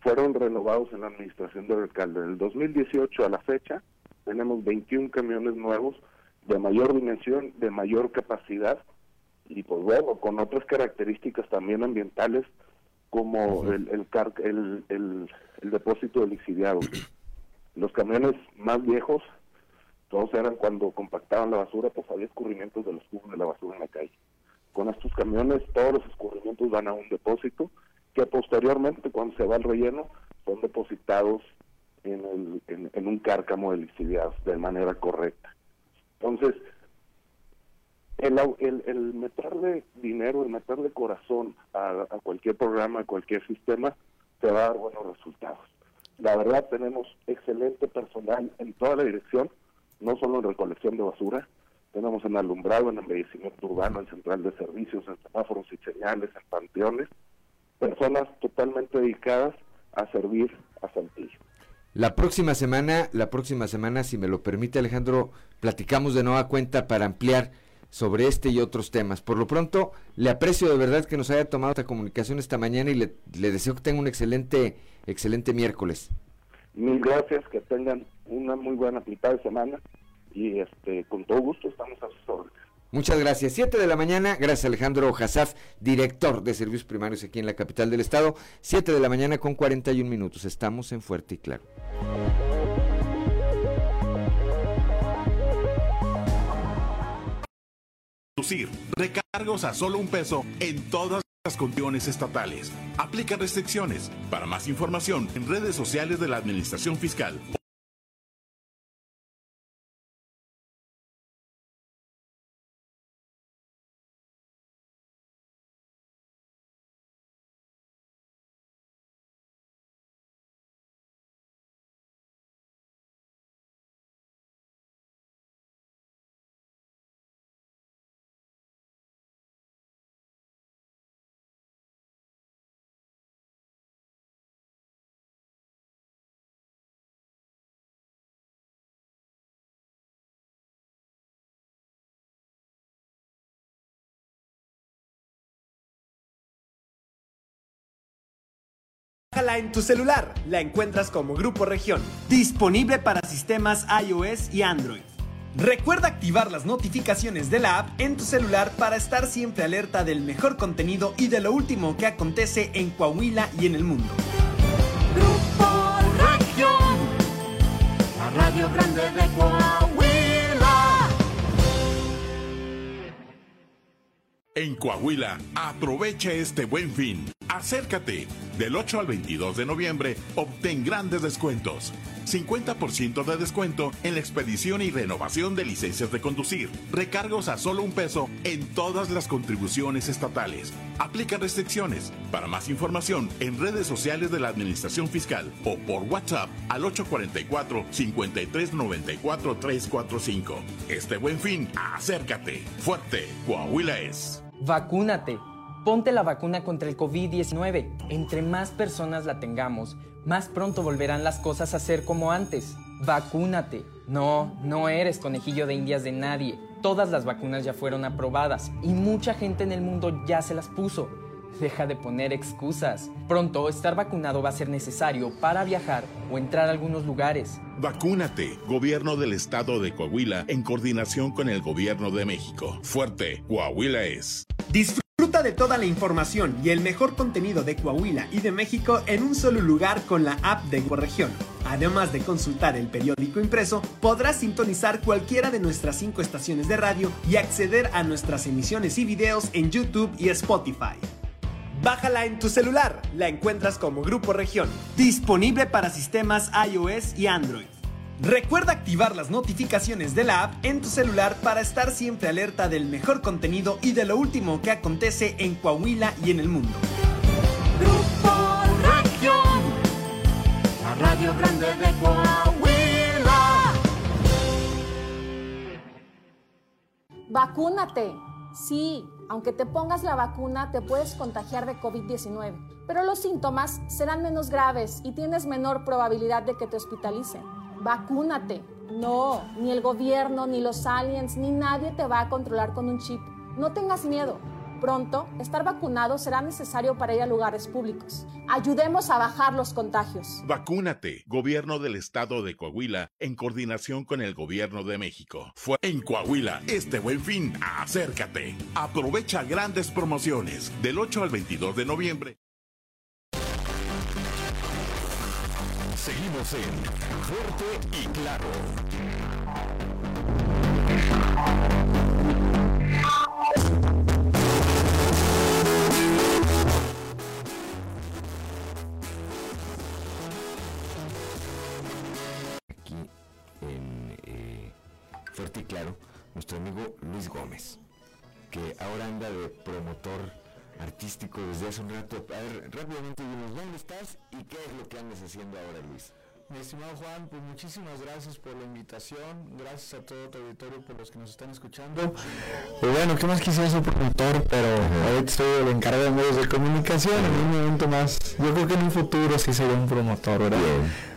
fueron renovados en la administración del alcalde. En el 2018 a la fecha, tenemos 21 camiones nuevos de mayor dimensión, de mayor capacidad y pues bueno, con otras características también ambientales como el, el, car- el, el- el depósito de lixiviado. Los camiones más viejos, todos eran cuando compactaban la basura, pues había escurrimientos de los cubos de la basura en la calle. Con estos camiones todos los escurrimientos van a un depósito que posteriormente cuando se va al relleno son depositados en, el, en, un cárcamo de lixiviados de manera correcta. Entonces, el, el, el meterle dinero, el meterle corazón a, a cualquier programa, a cualquier sistema, te va a dar buenos resultados. La verdad, tenemos excelente personal en toda la dirección, no solo en recolección de basura, tenemos en alumbrado, en embellecimiento urbano, en central de servicios, en semáforos y señales, en panteones, personas totalmente dedicadas a servir a Saltillo. La próxima semana, la próxima semana, si me lo permite Alejandro, platicamos de nueva cuenta para ampliar sobre este y otros temas. Por lo pronto, le aprecio de verdad que nos haya tomado esta comunicación esta mañana y le, le deseo que tenga un excelente, excelente miércoles. Mil gracias, que tengan una muy buena mitad de semana y este, con todo gusto estamos a sus órdenes. Muchas gracias. Siete de la mañana, gracias Alejandro Jazaf, director de servicios primarios aquí en la capital del estado. Siete de la mañana con 41 minutos. Estamos en Fuerte y Claro. Recargos a solo un peso en todas las condiciones estatales. Aplica restricciones. Para más información, en redes sociales de la Administración Fiscal Bájala en tu celular. La encuentras como Grupo Región. Disponible para sistemas iOS y Android. Recuerda activar las notificaciones de la app en tu celular para estar siempre alerta del mejor contenido y de lo último que acontece en Coahuila y en el mundo. Región, la radio grande de Coahuila. En Coahuila, aprovecha este buen fin. Acércate. Del 8 al 22 de noviembre, obtén grandes descuentos. 50% de descuento en la expedición y renovación de licencias de conducir. Recargos a solo un peso en todas las contribuciones estatales. Aplica restricciones. Para más información, en redes sociales de la Administración Fiscal o por WhatsApp al 844-5394-345. Este buen fin, acércate. Fuerte, Coahuila es. Vacúnate. Ponte la vacuna contra el COVID-19. Entre más personas la tengamos, más pronto volverán las cosas a ser como antes. Vacúnate. No, no eres conejillo de indias de nadie. Todas las vacunas ya fueron aprobadas y mucha gente en el mundo ya se las puso. Deja de poner excusas. Pronto estar vacunado va a ser necesario para viajar o entrar a algunos lugares. Vacúnate, Gobierno del Estado de Coahuila, en coordinación con el Gobierno de México. Fuerte, Coahuila es. Disfruta de toda la información y el mejor contenido de Coahuila y de México en un solo lugar con la app de Grupo Región. Además de consultar el periódico impreso, podrás sintonizar cualquiera de nuestras cinco estaciones de radio y acceder a nuestras emisiones y videos en YouTube y Spotify. Bájala en tu celular, la encuentras como Grupo Región, disponible para sistemas iOS y Android. Recuerda activar las notificaciones de la app en tu celular para estar siempre alerta del mejor contenido y de lo último que acontece en Coahuila y en el mundo. Región, la radio grande de Coahuila. Vacúnate. Sí, aunque te pongas la vacuna, te puedes contagiar de COVID-19, pero los síntomas serán menos graves y tienes menor probabilidad de que te hospitalicen. Vacúnate. No, ni el gobierno, ni los aliens, ni nadie te va a controlar con un chip. No tengas miedo. Pronto, estar vacunado será necesario para ir a lugares públicos. Ayudemos a bajar los contagios. Vacúnate, Gobierno del Estado de Coahuila, en coordinación con el Gobierno de México. Fue en Coahuila, este buen fin, acércate. Aprovecha grandes promociones del 8 al 22 de noviembre. Seguimos en Fuerte y Claro. Fuerte y Claro, nuestro amigo Luis Gómez, que ahora anda de promotor artístico desde hace un rato. A ver, rápidamente dinos, ¿dónde estás y qué es lo que andas haciendo ahora, Luis? Mi estimado Juan, pues muchísimas gracias por la invitación, gracias a todo tu auditorio por los que nos están escuchando. Y bueno, ¿qué más quisiera ser promotor? Pero ahorita estoy el encargado de medios de comunicación, en un momento más, yo creo que en un futuro sí sería un promotor, ¿verdad?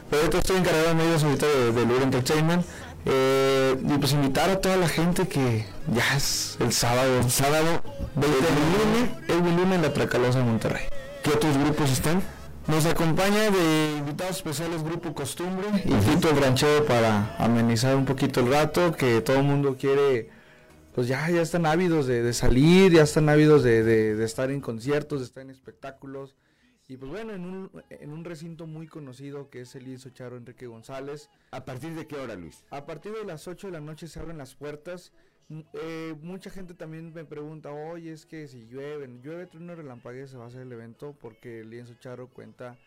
Pero ahorita estoy encargado de medios ahorita de, de Lure Entertainment. Eh, y pues invitar a toda la gente que ya es el sábado, el sábado 20 de lunes, el lunes en la Tracalosa de Monterrey. ¿Qué otros grupos están? Nos acompaña de invitados especiales Grupo Costumbre y Tito el Ranchero para amenizar un poquito el rato, que todo el mundo quiere, pues ya, ya están ávidos de, de salir, ya están ávidos de, de- de estar en conciertos, de estar en espectáculos. Y pues bueno, en un, en un recinto muy conocido que es el lienzo Charo Enrique González. ¿A partir de qué hora, Luis? A partir de las 8 de la noche se abren las puertas eh, mucha gente también me pregunta, oye, es que si llueve, llueve, trueno, relampaguea, se va a hacer el evento porque el lienzo charro cuenta,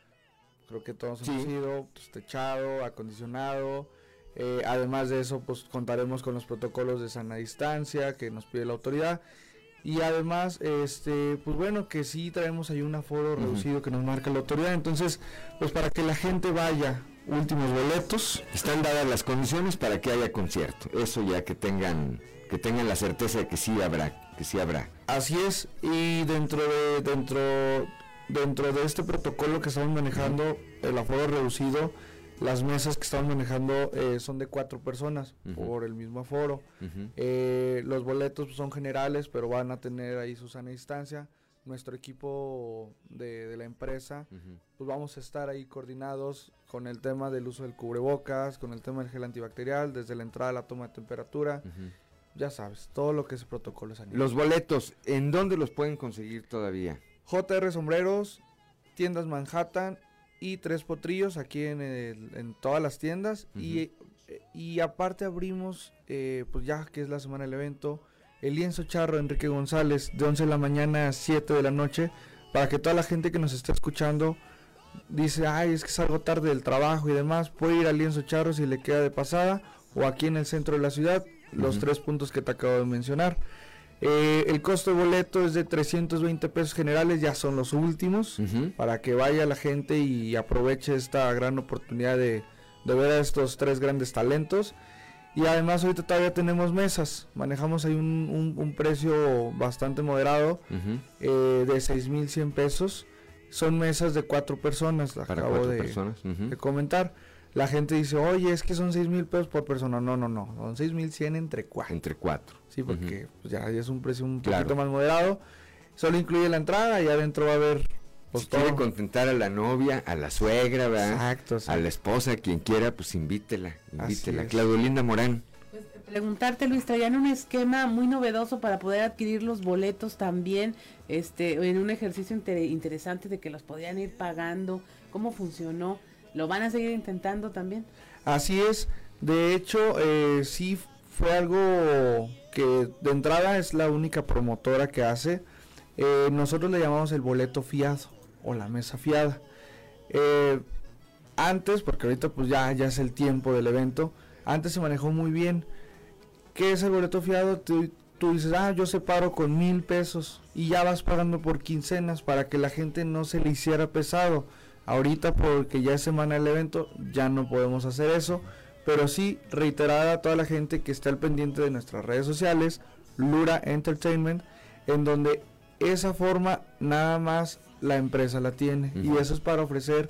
creo que todos hemos Sí. ido, pues, techado, acondicionado. eh, además de eso, pues contaremos con los protocolos de sana distancia que nos pide la autoridad. Y además, este, pues bueno, que sí traemos ahí un aforo reducido que nos marca la autoridad. Entonces, pues para que la gente vaya, últimos boletos. Están dadas las condiciones para que haya concierto. Eso ya que tengan que tengan la certeza de que sí habrá, que sí habrá. Así es, y dentro de dentro dentro de este protocolo que estamos manejando, el aforo reducido, las mesas que estamos manejando eh, son de cuatro personas por el mismo aforo. Eh, los boletos pues, son generales, pero van a tener ahí su sana distancia. Nuestro equipo de, de la empresa, pues vamos a estar ahí coordinados con el tema del uso del cubrebocas, con el tema del gel antibacterial, desde la entrada a la toma de temperatura. Ya sabes, todo lo que es protocolo sanitario. Los boletos, ¿en dónde los pueden conseguir todavía? JR Sombreros, tiendas Manhattan y Tres Potrillos aquí en, el- en todas las tiendas. y, eh, y aparte abrimos, eh, pues ya que es la semana del evento, el lienzo charro Enrique González de 11 de la mañana a 7 de la noche para que toda la gente que nos está escuchando dice, ay, es que salgo tarde del trabajo y demás, puede ir al lienzo charro si le queda de pasada o aquí en el centro de la ciudad, los tres puntos que te acabo de mencionar. Eh, el costo de boleto es de 320 pesos generales, ya son los últimos, para que vaya la gente y aproveche esta gran oportunidad de, de ver a estos tres grandes talentos. Y además ahorita todavía tenemos mesas, manejamos ahí un, un- un precio bastante moderado Ujú. eh, de 6.100 pesos. Son mesas de cuatro personas, Para acabo cuatro de, personas, de comentar. La gente dice, oye, es que son 6 mil pesos por persona. No, no, no, son 6 mil 100 entre cuatro. Entre cuatro. Sí, porque pues, ya, ya es un precio un Claro. poquito más moderado. Solo incluye la entrada y adentro va a haber pues si quiere todo. contentar a la novia, a la suegra, ¿verdad? Exacto, sí. A la esposa, quien quiera, pues invítela, invítela. Claudolinda Morán. Preguntarte, Luis, traían un esquema muy novedoso para poder adquirir los boletos también, este, en un ejercicio inter- interesante de que los podían ir pagando. ¿Cómo funcionó? ¿Lo van a seguir intentando también? Así es. De hecho, eh, sí fue algo que de entrada es la única promotora que hace. Eh, nosotros le llamamos el boleto fiado o la mesa fiada. Eh, antes, porque ahorita pues ya, ya es el tiempo del evento, antes se manejó muy bien. ¿Qué es el boleto fiado? Tú, tú dices, ah, yo separo con mil pesos y ya vas pagando por quincenas para que la gente no se le hiciera pesado. Ahorita porque ya es semana del evento ya no podemos hacer eso, pero sí reiterar a toda la gente que está al pendiente de nuestras redes sociales, Lura Entertainment, en donde esa forma nada más la empresa la tiene y eso es para ofrecer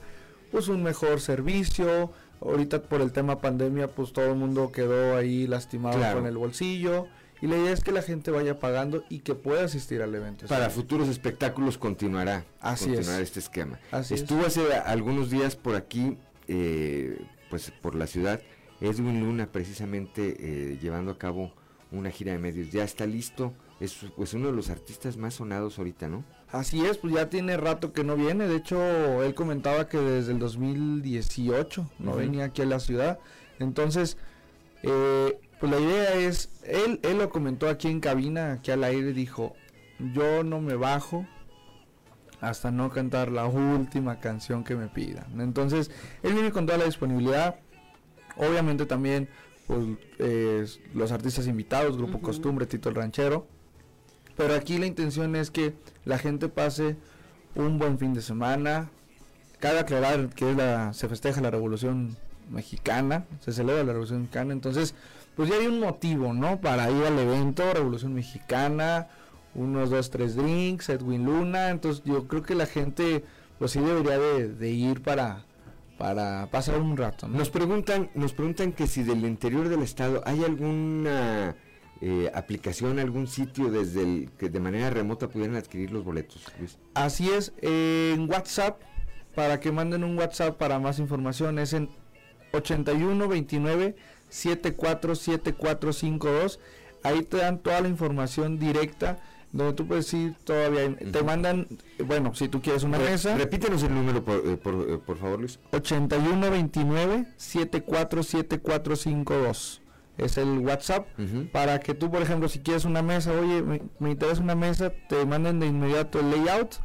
pues un mejor servicio. Ahorita por el tema pandemia pues todo el mundo quedó ahí lastimado Claro. con el bolsillo y la idea es que la gente vaya pagando y que pueda asistir al evento. Para futuros espectáculos continuará, Así continuará es. este esquema. Así es. Estuvo hace algunos días por aquí, eh, pues por la ciudad, Edwin Luna precisamente eh, llevando a cabo una gira de medios. Ya está listo, es pues uno de los artistas más sonados ahorita, ¿no? Así es, pues ya tiene rato que no viene. De hecho, él comentaba que desde el 2018 no Ujú. venía aquí a la ciudad. Entonces, eh, pues la idea es, él, él lo comentó aquí en cabina, aquí al aire, dijo, yo no me bajo hasta no cantar la última canción que me pidan. Entonces, él viene con toda la disponibilidad. Obviamente también pues, eh, los artistas invitados, Grupo. Costumbre, Tito el Ranchero. Pero aquí la intención es que la gente pase un buen fin de semana. Cabe aclarar que es la, se festeja la Revolución Mexicana, se celebra la Revolución Mexicana, entonces pues ya hay un motivo, ¿no? Para ir al evento Revolución Mexicana, unos dos, tres drinks, Edwin Luna, entonces yo creo que la gente pues sí debería de, de ir para, para pasar un rato, ¿no? Nos preguntan, nos preguntan que si del interior del estado hay alguna eh, aplicación, algún sitio desde el que de manera remota pudieran adquirir los boletos. Luis. Así es, eh, en WhatsApp, para que manden un WhatsApp para más información, es en 8129 747452. Ahí te dan toda la información directa, donde tú puedes ir todavía. Te mandan, bueno, si tú quieres una Re- mesa. Repítenos el número, por, eh, por, eh, por favor, Luis. 8129 747452. es el WhatsApp, para que tú, por ejemplo, si quieres una mesa, oye, me, me interesa una mesa, te manden de inmediato el layout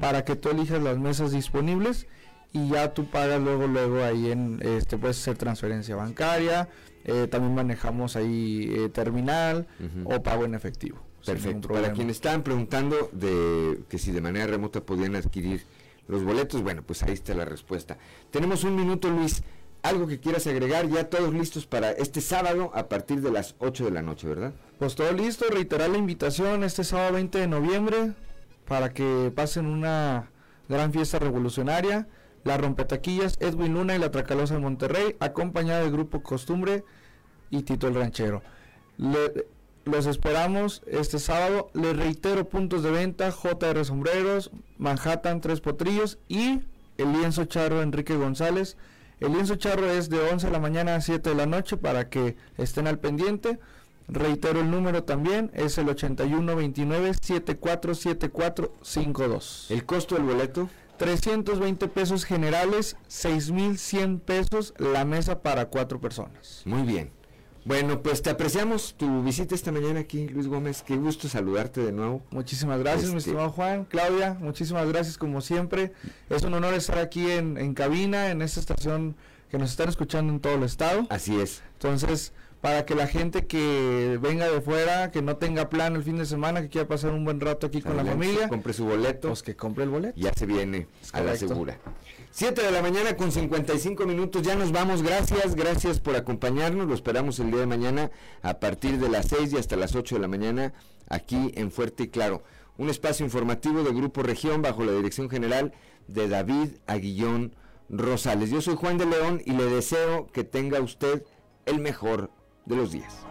para que tú elijas las mesas disponibles y ya tú pagas luego, luego ahí en, este, puedes hacer transferencia bancaria, eh, también manejamos ahí eh, terminal o pago en efectivo. Perfecto. Para quienes estaban preguntando de que si de manera remota podían adquirir los boletos, bueno, pues ahí está la respuesta. Tenemos un minuto, Luis. Algo que quieras agregar, ya todos listos para este sábado a partir de las 8 de la noche, ¿verdad? Pues todo listo, reiterar la invitación este sábado 20 de noviembre para que pasen una gran fiesta revolucionaria. La Rompetaquillas, Edwin Luna y la Tracalosa de Monterrey, acompañada del grupo Costumbre y Tito el Ranchero. Le- los esperamos este sábado. Les reitero puntos de venta, JR Sombreros, Manhattan Tres Potrillos y el lienzo charro Enrique González. El lienzo charro es de 11 de la mañana a 7 de la noche para que estén al pendiente. Reitero el número también, es el 8129-747452. ¿El costo del boleto? 320 pesos generales, 6100 pesos la mesa para cuatro personas. Muy bien. Bueno, pues te apreciamos tu visita esta mañana aquí, Luis Gómez. Qué gusto saludarte de nuevo. Muchísimas gracias, mi Este- estimado Juan. Claudia, muchísimas gracias como siempre. Es un honor estar aquí en, en cabina, en esta estación que nos están escuchando en todo el estado. Así es. Entonces, para que la gente que venga de fuera, que no tenga plan el fin de semana, que quiera pasar un buen rato aquí con la familia, Compre su boleto. pues que compre el boleto. Ya se viene a la segura. 7 de la mañana con 55 minutos, ya nos vamos, gracias, gracias por acompañarnos, lo esperamos el día de mañana a partir de las 6 y hasta las 8 de la mañana aquí en Fuerte y Claro. Un espacio informativo de Grupo Región bajo la dirección general de David Aguillón Rosales. Yo soy Juan de León y le deseo que tenga usted el mejor de los días.